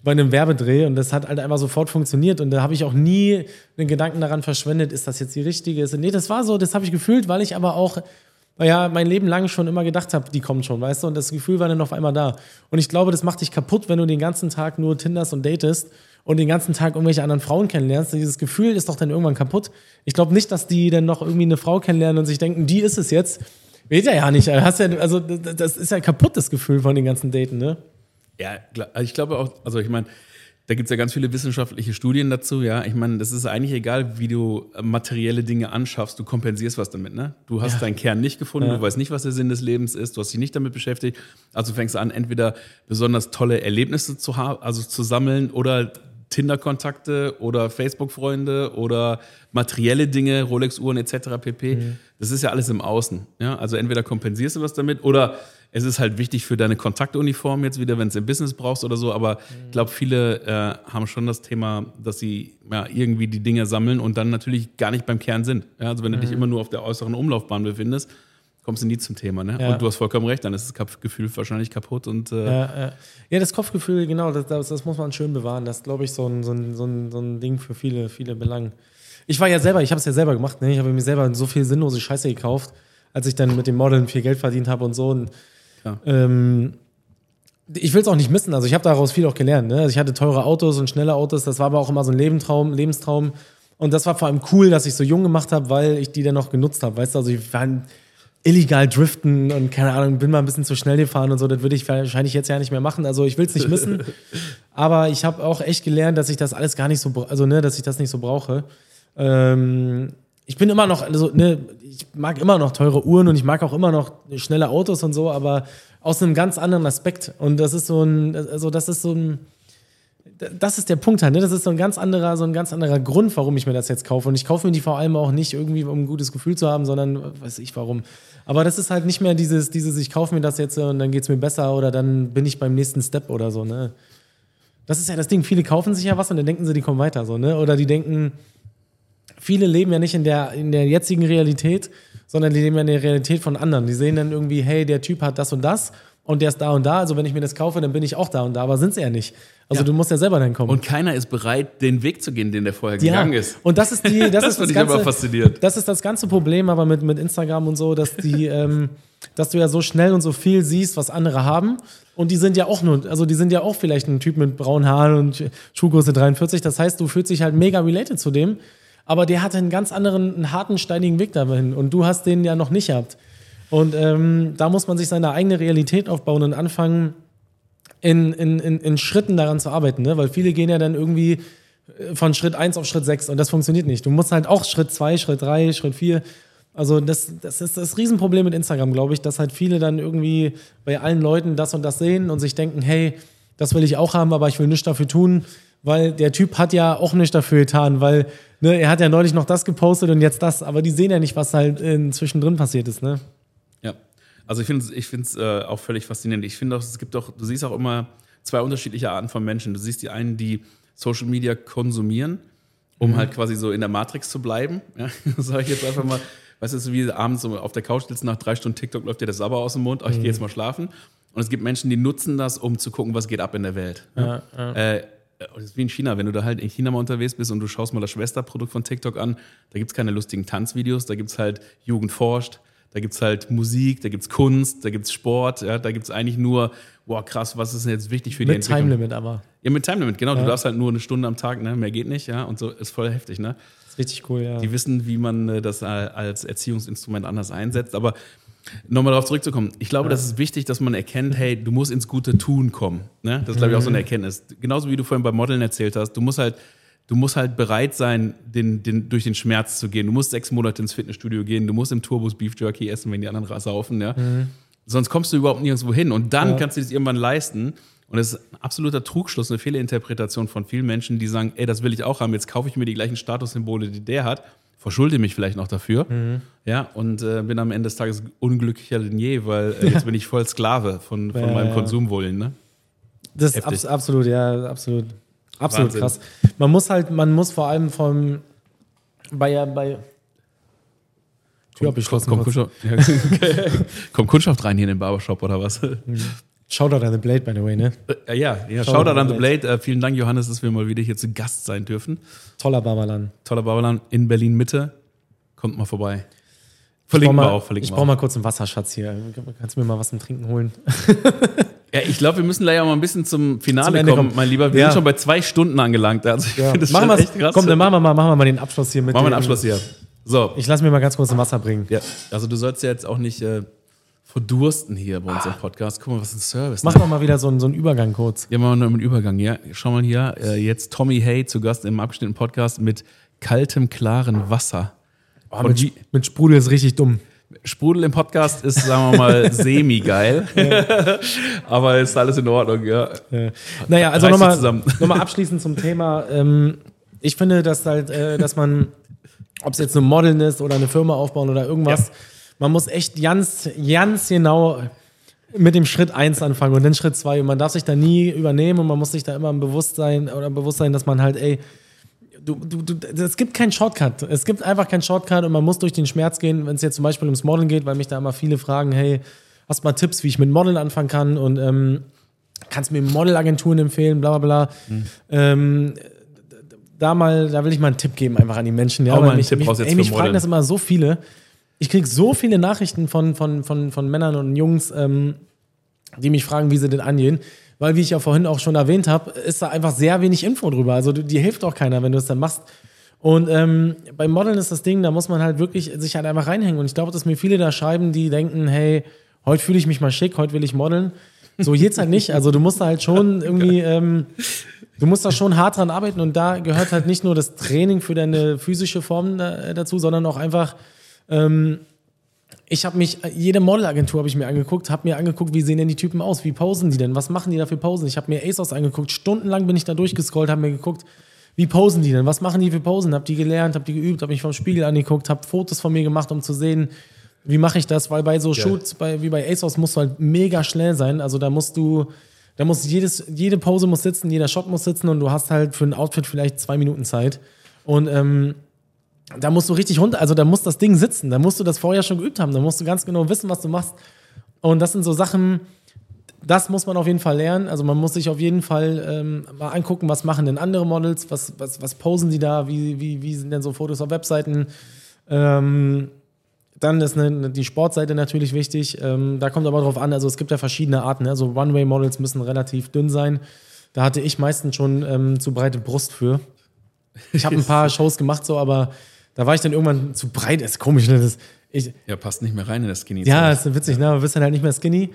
bei einem Werbedreh und das hat halt einfach sofort funktioniert und da habe ich auch nie einen Gedanken daran verschwendet, ist das jetzt die richtige? Nee, das war so, das habe ich gefühlt, weil ich aber auch ja, mein Leben lang schon immer gedacht habe, die kommt schon, weißt du, und das Gefühl war dann auf einmal da. Und ich glaube, das macht dich kaputt, wenn du den ganzen Tag nur Tinders und datest und den ganzen Tag irgendwelche anderen Frauen kennenlernst. Dieses Gefühl ist doch dann irgendwann kaputt. Ich glaube nicht, dass die dann noch irgendwie eine Frau kennenlernen und sich denken, die ist es jetzt. Weet ja ja nicht. Also das ist ja kaputt, das Gefühl von den ganzen Daten, ne? Ja, also ich glaube auch, also ich meine, da gibt es ja ganz viele wissenschaftliche Studien dazu, ja. Ich meine, das ist eigentlich egal, wie du materielle Dinge anschaffst, du kompensierst was damit, ne? Du hast ja. deinen Kern nicht gefunden, ja. du weißt nicht, was der Sinn des Lebens ist, du hast dich nicht damit beschäftigt. Also fängst du an, entweder besonders tolle Erlebnisse zu haben, also zu sammeln oder Tinder-Kontakte oder Facebook-Freunde oder materielle Dinge, Rolex-Uhren etc. pp. Mhm. Das ist ja alles im Außen. Ja? Also entweder kompensierst du was damit oder es ist halt wichtig für deine Kontaktuniform jetzt wieder, wenn es im Business brauchst oder so. Aber ich glaube, viele äh, haben schon das Thema, dass sie ja, irgendwie die Dinge sammeln und dann natürlich gar nicht beim Kern sind. Ja? Also wenn du mhm. dich immer nur auf der äußeren Umlaufbahn befindest, kommst du nie zum Thema. Ne? Ja. Und du hast vollkommen recht, dann ist das Gefühl wahrscheinlich kaputt. Und, äh ja, ja. ja, das Kopfgefühl, genau, das, das, das, muss man schön bewahren. Das ist, glaube ich, so ein, so, ein, so, ein, so ein Ding für viele, viele Belange. Ich war ja selber, ich habe es ja selber gemacht, ne? ich habe mir selber so viel sinnlose Scheiße gekauft, als ich dann mit dem Modeln viel Geld verdient habe und so. Und ähm, ich will es auch nicht missen. Also ich habe daraus viel auch gelernt. Ne? Also ich hatte teure Autos und schnelle Autos. Das war aber auch immer so ein Lebenstraum, Lebenstraum. Und das war vor allem cool, dass ich so jung gemacht habe, weil ich die dann noch genutzt habe. Weißt du, also ich war illegal driften und keine Ahnung, bin mal ein bisschen zu schnell gefahren und so. Das würde ich wahrscheinlich jetzt ja nicht mehr machen. Also ich will es nicht missen. aber ich habe auch echt gelernt, dass ich das alles gar nicht so, also ne, dass ich das nicht so brauche. Ähm, ich bin immer noch, also, ne, ich mag immer noch teure Uhren und ich mag auch immer noch schnelle Autos und so, aber aus einem ganz anderen Aspekt. Und das ist so ein, also das ist so ein, das ist der Punkt halt, ne? Das ist so ein ganz anderer, so ein ganz anderer Grund, warum ich mir das jetzt kaufe. Und ich kaufe mir die vor allem auch nicht irgendwie, um ein gutes Gefühl zu haben, sondern weiß ich warum. Aber das ist halt nicht mehr dieses, dieses, ich kaufe mir das jetzt und dann geht es mir besser oder dann bin ich beim nächsten Step oder so, ne? Das ist ja das Ding. Viele kaufen sich ja was und dann denken sie, die kommen weiter, so, ne? Oder die denken, viele leben ja nicht in der, in der jetzigen Realität, sondern die leben ja in der Realität von anderen. Die sehen dann irgendwie, hey, der Typ hat das und das und der ist da und da. Also wenn ich mir das kaufe, dann bin ich auch da und da, aber sind sie ja nicht. Also ja. du musst ja selber dann kommen. Und keiner ist bereit, den Weg zu gehen, den der vorher ja. gegangen ist. Und das ist die, das, das ist das ganze, fasziniert. Das ist das ganze Problem, aber mit, mit Instagram und so, dass die, ähm, dass du ja so schnell und so viel siehst, was andere haben. Und die sind ja auch nur, also die sind ja auch vielleicht ein Typ mit braunen Haaren und Schuhgröße 43. Das heißt, du fühlst dich halt mega related zu dem aber der hatte einen ganz anderen, einen harten, steinigen Weg dahin und du hast den ja noch nicht gehabt. Und ähm, da muss man sich seine eigene Realität aufbauen und anfangen, in, in, in, in Schritten daran zu arbeiten, ne? weil viele gehen ja dann irgendwie äh, von Schritt 1 auf Schritt 6 und das funktioniert nicht. Du musst halt auch Schritt 2, Schritt 3, Schritt 4. Also das, das ist das Riesenproblem mit Instagram, glaube ich, dass halt viele dann irgendwie bei allen Leuten das und das sehen und sich denken, hey, das will ich auch haben, aber ich will nichts dafür tun. Weil der Typ hat ja auch nicht dafür getan, weil ne, er hat ja neulich noch das gepostet und jetzt das, aber die sehen ja nicht, was halt zwischendrin passiert ist, ne? Ja, also ich finde es ich find's, äh, auch völlig faszinierend. Ich finde auch, es gibt auch, du siehst auch immer zwei unterschiedliche Arten von Menschen. Du siehst die einen, die Social Media konsumieren, um mhm. halt quasi so in der Matrix zu bleiben. Ja, sage ich jetzt einfach mal. Weißt du, so wie abends so auf der Couch sitzen, nach drei Stunden TikTok läuft dir das Sabber aus dem Mund, oh, ich mhm. gehe jetzt mal schlafen. Und es gibt Menschen, die nutzen das, um zu gucken, was geht ab in der Welt. Ja, ja. Äh, das ist wie in China, wenn du da halt in China mal unterwegs bist und du schaust mal das Schwesterprodukt von TikTok an, da gibt es keine lustigen Tanzvideos, da gibt es halt Jugend forscht, da gibt es halt Musik, da gibt es Kunst, da gibt es Sport, ja, da gibt es eigentlich nur, boah, krass, was ist denn jetzt wichtig für mit die Entwicklung? Mit Time Limit aber. Ja, mit Time Limit, genau. Ja. Du darfst halt nur eine Stunde am Tag, ne? mehr geht nicht, ja, und so ist voll heftig, ne? Das ist richtig cool, ja. Die wissen, wie man äh, das als Erziehungsinstrument anders einsetzt, aber Nochmal darauf zurückzukommen. Ich glaube, ja. das ist wichtig, dass man erkennt, hey, du musst ins gute Tun kommen. Ne? Das ist, glaube ich, auch so eine mhm. Erkenntnis. Genauso wie du vorhin beim Modeln erzählt hast. Du musst halt, du musst halt bereit sein, den, den, durch den Schmerz zu gehen. Du musst sechs Monate ins Fitnessstudio gehen. Du musst im Turbus Beef Jerky essen, wenn die anderen saufen. Ja? Mhm. Sonst kommst du überhaupt nirgendwo hin. Und dann ja. kannst du das irgendwann leisten. Und das ist ein absoluter Trugschluss, eine Fehlinterpretation von vielen Menschen, die sagen, ey, das will ich auch haben. Jetzt kaufe ich mir die gleichen Statussymbole, die der hat verschulde mich vielleicht noch dafür. Mhm. Ja, und äh, bin am Ende des Tages unglücklicher denn je, weil äh, jetzt bin ich voll Sklave von, von ja, meinem ja. Konsumwollen. Ne? Das ist abs absolut, ja, absolut. Absolut Wahnsinn. krass. Man muss halt, man muss vor allem vom bei, bei Tür abgeschlossen. Kommt, kommt, kommt Kundschaft rein hier in den Barbershop oder was? Shoutout an The Blade, by the way, ne? Äh, ja, ja, Shoutout, Shoutout an The Blade. Blade. Äh, vielen Dank, Johannes, dass wir mal wieder hier zu Gast sein dürfen. Toller Barberland. Toller Barberland in Berlin-Mitte. Kommt mal vorbei. Verlinken wir auch. Verlinken ich brauche mal kurz einen Wasserschatz hier. Kannst du mir mal was zum Trinken holen? ja, ich glaube, wir müssen auch mal ein bisschen zum Finale zum kommen, kommen, mein Lieber. Wir ja. sind schon bei zwei Stunden angelangt. Also ich ja. das machen echt krass. Komm, dann machen wir mal, machen wir mal den Abschluss hier mit. Machen wir den Abschluss hier. So. Ich lasse mir mal ganz kurz ein Wasser bringen. Ja, also du sollst ja jetzt auch nicht... Äh, verdursten hier bei unserem Podcast. Guck mal, was ein Service. Mach doch mal wieder so einen, so einen Übergang kurz. Ja, machen wir noch einen Übergang, ja. Schau mal hier, äh, jetzt Tommy Hay zu Gast im abgeschnittenen Podcast mit kaltem, klaren Wasser. Oh, mit, mit Sprudel ist richtig dumm. Sprudel im Podcast ist, sagen wir mal, semi-geil. Ja. Aber ist alles in Ordnung, ja. ja. Naja, also nochmal noch mal abschließend zum Thema. Ähm, ich finde, dass halt, äh, dass man, ob es jetzt ein Modeln ist oder eine Firma aufbauen oder irgendwas, ja man muss echt ganz, ganz genau mit dem Schritt 1 anfangen und dann Schritt 2. Und man darf sich da nie übernehmen und man muss sich da immer im Bewusstsein oder Bewusstsein, dass man halt, ey, du, du, du, es gibt keinen Shortcut. Es gibt einfach keinen Shortcut und man muss durch den Schmerz gehen, wenn es jetzt zum Beispiel ums Modeln geht, weil mich da immer viele fragen, hey, hast du mal Tipps, wie ich mit Modeln anfangen kann und ähm, kannst mir Modelagenturen empfehlen, bla bla bla. Mhm. Ähm, da mal, da will ich mal einen Tipp geben einfach an die Menschen. Ja, Hau mal einen mich, Tipp mich, raus jetzt ey, mich fragen das immer so viele ich kriege so viele Nachrichten von, von, von, von Männern und Jungs, ähm, die mich fragen, wie sie denn angehen. Weil, wie ich ja vorhin auch schon erwähnt habe, ist da einfach sehr wenig Info drüber. Also dir hilft auch keiner, wenn du es dann machst. Und ähm, beim Modeln ist das Ding, da muss man halt wirklich sich halt einfach reinhängen. Und ich glaube, dass mir viele da schreiben, die denken, hey, heute fühle ich mich mal schick, heute will ich modeln. So geht's halt nicht. Also du musst da halt schon irgendwie, ähm, du musst da schon hart dran arbeiten. Und da gehört halt nicht nur das Training für deine physische Form da, dazu, sondern auch einfach ähm, ich habe mich, jede Modelagentur habe ich mir angeguckt, habe mir angeguckt, wie sehen denn die Typen aus, wie posen die denn, was machen die da für Posen. Ich habe mir ASOS angeguckt, stundenlang bin ich da durchgescrollt, habe mir geguckt, wie posen die denn, was machen die für Posen, habe die gelernt, habe die geübt, habe mich vom Spiegel angeguckt, habe Fotos von mir gemacht, um zu sehen, wie mache ich das, weil bei so Shoots, bei, wie bei ASOS, musst du halt mega schnell sein, also da musst du, da muss jedes, jede Pose muss sitzen, jeder Shot muss sitzen und du hast halt für ein Outfit vielleicht zwei Minuten Zeit. Und ähm, da musst du richtig runter, also da muss das Ding sitzen, da musst du das vorher schon geübt haben, da musst du ganz genau wissen, was du machst. Und das sind so Sachen, das muss man auf jeden Fall lernen. Also man muss sich auf jeden Fall ähm, mal angucken, was machen denn andere Models, was, was, was posen die da, wie, wie, wie sind denn so Fotos auf Webseiten. Ähm, dann ist eine, die Sportseite natürlich wichtig. Ähm, da kommt aber drauf an, also es gibt ja verschiedene Arten. Ne? Also One-Way-Models müssen relativ dünn sein. Da hatte ich meistens schon ähm, zu breite Brust für. Ich habe ein paar Shows gemacht, so, aber da war ich dann irgendwann zu breit, ist komisch, ne? Das, ich, ja, passt nicht mehr rein in das Skinny. Ja, ist witzig, ne? Du bist dann halt nicht mehr skinny.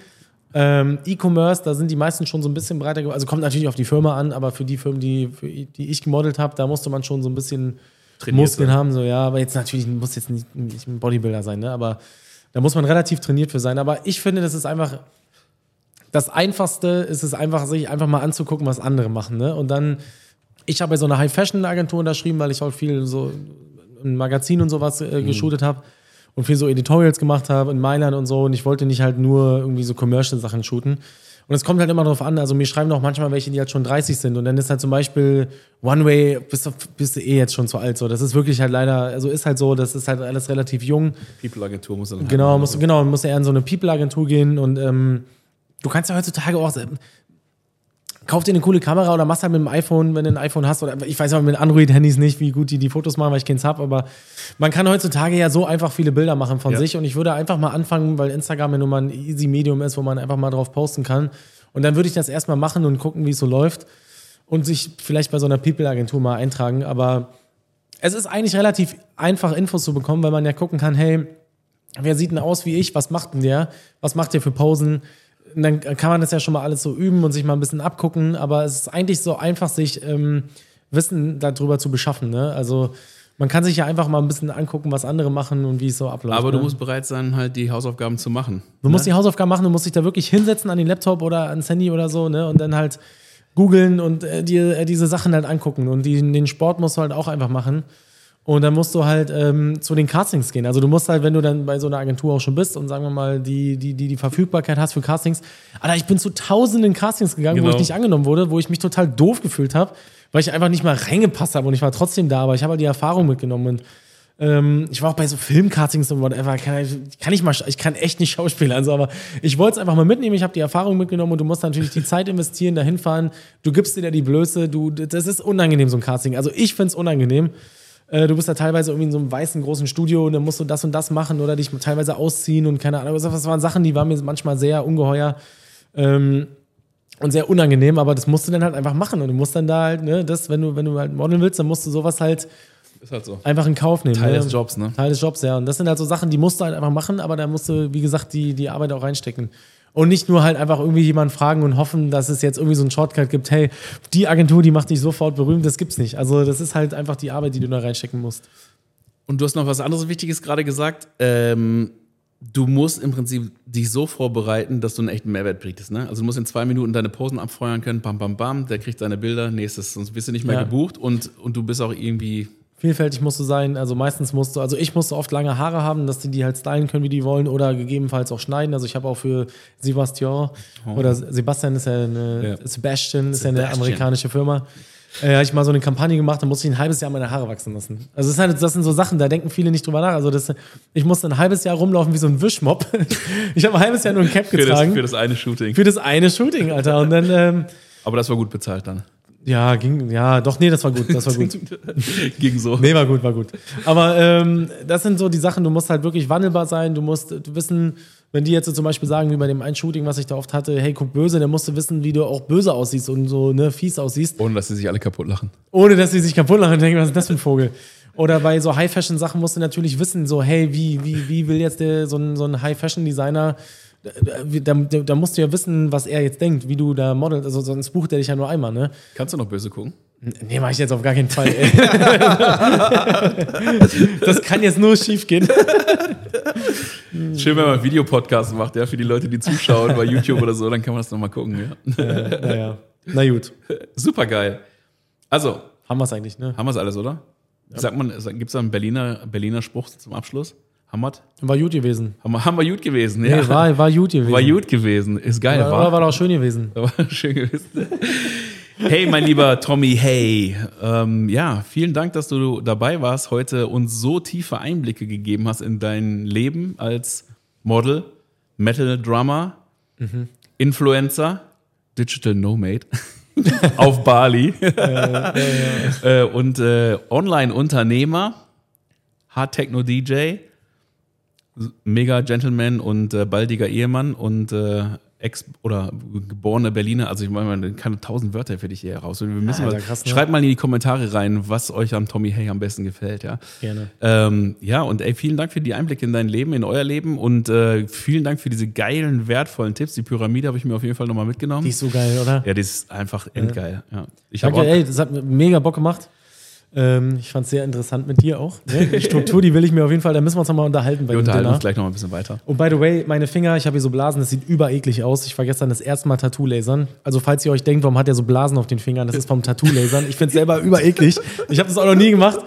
Ähm, E-Commerce, da sind die meisten schon so ein bisschen breiter. Also kommt natürlich auf die Firma an, aber für die Firmen, die, für die ich gemodelt habe, da musste man schon so ein bisschen trainiert Muskeln sein. haben. So, ja, aber jetzt natürlich muss jetzt nicht, nicht ein Bodybuilder sein, ne? Aber da muss man relativ trainiert für sein. Aber ich finde, das ist einfach. Das Einfachste ist es einfach, sich einfach mal anzugucken, was andere machen, ne? Und dann Ich habe bei so einer High-Fashion-Agentur unterschrieben, weil ich auch viel so ein Magazin und sowas äh, Mhm. geshootet habe und viel so Editorials gemacht habe in Mailand und so. Und ich wollte nicht halt nur irgendwie so Commercial-Sachen shooten. Und es kommt halt immer drauf an. Also mir schreiben auch manchmal welche, die halt schon 30 sind. Und dann ist halt zum Beispiel One Way, bist du, bist du eh jetzt schon zu alt. So, das ist wirklich halt leider, also ist halt so, das ist halt alles relativ jung. People-Agentur muss dann Genau, musst, genau, musst eher in so eine People-Agentur gehen und ähm, du kannst ja heutzutage auch. Kauf dir eine coole Kamera oder machst halt mit dem iPhone, wenn du ein iPhone hast, oder ich weiß aber mit Android-Handys nicht, wie gut die die Fotos machen, weil ich keins habe, aber man kann heutzutage ja so einfach viele Bilder machen von Ja. sich und ich würde einfach mal anfangen, weil Instagram ja nun mal ein easy Medium ist, wo man einfach mal drauf posten kann. Und dann würde ich das erstmal machen und gucken, wie es so läuft und sich vielleicht bei so einer People-Agentur mal eintragen, aber es ist eigentlich relativ einfach, Infos zu bekommen, weil man ja gucken kann, hey, wer sieht denn aus wie ich? Was macht denn der? Was macht der für Posen? Dann kann man das ja schon mal alles so üben und sich mal ein bisschen abgucken, aber es ist eigentlich so einfach, sich ähm, Wissen darüber zu beschaffen. Ne? Also man kann sich ja einfach mal ein bisschen angucken, was andere machen und wie es so abläuft. Aber du ne? musst bereit sein, halt die Hausaufgaben zu machen. Du musst die Hausaufgaben machen, du musst dich da wirklich hinsetzen an den Laptop oder ans Handy oder so, ne? Und dann halt googeln und äh, dir äh, diese Sachen halt angucken. Und die, den Sport musst du halt auch einfach machen. Und dann musst du halt ähm, zu den Castings gehen. Also du musst halt, wenn du dann bei so einer Agentur auch schon bist und sagen wir mal, die, die, die, die Verfügbarkeit hast für Castings. Alter, ich bin zu tausenden Castings gegangen, wo Genau. ich nicht angenommen wurde, wo ich mich total doof gefühlt habe, weil ich einfach nicht mal reingepasst habe und ich war trotzdem da, aber ich habe halt die Erfahrung mitgenommen. Und ähm, ich war auch bei so Filmcastings und whatever. Kann ich, kann ich mal, ich kann echt nicht Schauspieler, also, aber ich wollte es einfach mal mitnehmen. Ich habe die Erfahrung mitgenommen und du musst natürlich die Zeit investieren, dahin fahren. Du gibst dir da die Blöße. Du, das ist unangenehm so ein Casting. Also ich finde es unangenehm. Äh, Du bist da teilweise irgendwie in so einem weißen großen Studio und dann musst du das und das machen oder dich teilweise ausziehen und keine Ahnung. Das waren Sachen, die waren mir manchmal sehr ungeheuer. Ähm, und sehr unangenehm, aber das musst du dann halt einfach machen. Und du musst dann da halt, ne, das, wenn du, wenn du halt modeln willst, dann musst du sowas halt halt so. einfach in Kauf nehmen. Teil ne? des Jobs, ne? Teil des Jobs, ja. Und das sind halt so Sachen, die musst du halt einfach machen, aber da musst du, wie gesagt, die, die Arbeit auch reinstecken. Und nicht nur halt einfach irgendwie jemanden fragen und hoffen, dass es jetzt irgendwie so einen Shortcut gibt, hey, die Agentur, die macht dich sofort berühmt, das gibt's nicht. Also das ist halt einfach die Arbeit, die du da reinstecken musst. Und du hast noch was anderes Wichtiges gerade gesagt. Ähm, du musst im Prinzip dich so vorbereiten, dass du einen echten Mehrwert bietest. Ne? Also du musst in zwei Minuten deine Posen abfeuern können, bam, bam, bam, der kriegt seine Bilder, nächstes, sonst wirst du nicht mehr Ja. gebucht und, und du bist auch irgendwie. Vielfältig musst du sein, also meistens musst du, also ich musste oft lange Haare haben, dass die die halt stylen können, wie die wollen oder gegebenenfalls auch schneiden. Also ich habe auch für Sebastian oder Sebastian ist ja eine, Ja. Sebastian ist ja eine amerikanische Firma. Äh, habe ich mal so eine Kampagne gemacht, da musste ich ein halbes Jahr meine Haare wachsen lassen. Also das, ist halt, das sind so Sachen, da denken viele nicht drüber nach. Also das, ich musste ein halbes Jahr rumlaufen wie so ein Wischmopp. ich habe ein halbes Jahr nur ein Cap Für das, getragen. für das eine Shooting. für das eine Shooting, Alter. Und dann, ähm, Aber das war gut bezahlt dann. Ja, ging, ja, doch, nee, das war gut, das war gut. Ging so. Nee, war gut, war gut. Aber ähm, das sind so die Sachen, du musst halt wirklich wandelbar sein, du musst wissen, wenn die jetzt so zum Beispiel sagen, wie bei dem einen Shooting, was ich da oft hatte, hey, guck böse, dann musst du wissen, wie du auch böse aussiehst und so ne, fies aussiehst, Ohne dass sie sich alle kaputt lachen. ohne dass sie sich kaputt lachen und denken, was ist das für ein Vogel? Oder bei so High-Fashion-Sachen musst du natürlich wissen, so, hey, wie, wie, wie will jetzt der, so ein, so ein High-Fashion-Designer, da, da, da musst du ja wissen, was er jetzt denkt, wie du da modelst, also sonst bucht er dich ja nur einmal, ne? Kannst du noch böse gucken? Nee, mach ich jetzt auf gar keinen Fall. Ey. das kann jetzt nur schief gehen. Schön, wenn man Videopodcast macht, ja, für die Leute, die zuschauen bei YouTube oder so, dann kann man das nochmal gucken, ja. Naja. Na gut. Super geil. Also, Haben wir es eigentlich, ne? haben wir es alles, oder? Sagt man, gibt es da einen Berliner, Berliner Spruch zum Abschluss? Hammert? War gut gewesen. Haben wir, haben wir gut gewesen, Nee, ja. war, war gut gewesen. War gut gewesen. Ist geil, War, war. war, doch schön gewesen. War schön gewesen. Hey, mein lieber Tommy, hey. Ähm, ja, vielen Dank, dass du dabei warst, heute uns so tiefe Einblicke gegeben hast in dein Leben als Model, Metal Drummer, Influencer, Digital Nomad auf Bali Äh, und äh, Online-Unternehmer, Hard-Techno-DJ, mega Gentleman und äh, baldiger Ehemann und äh, Ex- oder geborene Berliner. Also ich meine, man kann tausend Wörter für dich hier heraus. Wir müssen Alter, mal, krass, ne? schreibt mal in die Kommentare rein, was euch am Tommy Hay am besten gefällt. Ja, Gerne. ähm, ja und ey, vielen Dank für die Einblicke in dein Leben, in euer Leben und äh, vielen Dank für diese geilen, wertvollen Tipps. Die Pyramide habe ich mir auf jeden Fall nochmal mitgenommen. Die ist so geil, oder? ja, die ist einfach endgeil. Ja. Ich habe Danke, auch, ey, das hat mir mega Bock gemacht. Ähm, ich fand es sehr interessant mit dir auch. Ne? Die Struktur, die will ich mir auf jeden Fall, da müssen wir uns nochmal unterhalten bei Wir unterhalten Dinner. uns gleich noch mal ein bisschen weiter. Und by the way, meine Finger, ich habe hier so Blasen, das sieht übereklig aus. Ich war gestern das erste Mal Tattoo-Lasern. Also, falls ihr euch denkt, warum hat er so Blasen auf den Fingern, das ist vom Tattoo-Lasern. Ich finde es selber übereklig. Ich habe das auch noch nie gemacht.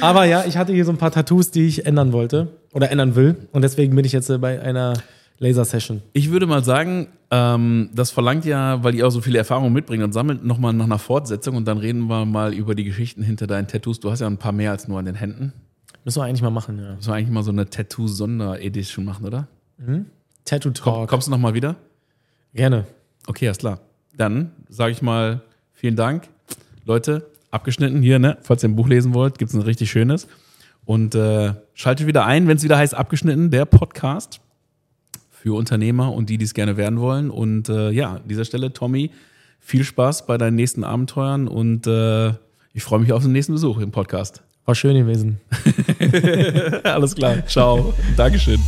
Aber ja, ich hatte hier so ein paar Tattoos, die ich ändern wollte oder ändern will. Und deswegen bin ich jetzt äh, bei einer Laser-Session. Ich würde mal sagen, ähm, das verlangt ja, weil ihr auch so viele Erfahrungen mitbringt und sammelt nochmal nach einer Fortsetzung und dann reden wir mal über die Geschichten hinter deinen Tattoos. Du hast ja ein paar mehr als nur an den Händen. Müssen wir eigentlich mal machen, ja. Müssen wir eigentlich mal so eine Tattoo-Sonderedition machen, oder? Tattoo Talk. Kommst du nochmal wieder? Gerne. Okay, alles klar. Dann sage ich mal vielen Dank. Leute, abgeschnitten hier, ne? Falls ihr ein Buch lesen wollt, gibt es ein richtig schönes. Und äh, schaltet wieder ein, wenn es wieder heißt abgeschnitten, der Podcast für Unternehmer und die, die es gerne werden wollen. Und äh, ja, an dieser Stelle, Tommy, viel Spaß bei deinen nächsten Abenteuern und äh, ich freue mich auf den nächsten Besuch im Podcast. War schön gewesen. Alles klar. Ciao. Dankeschön.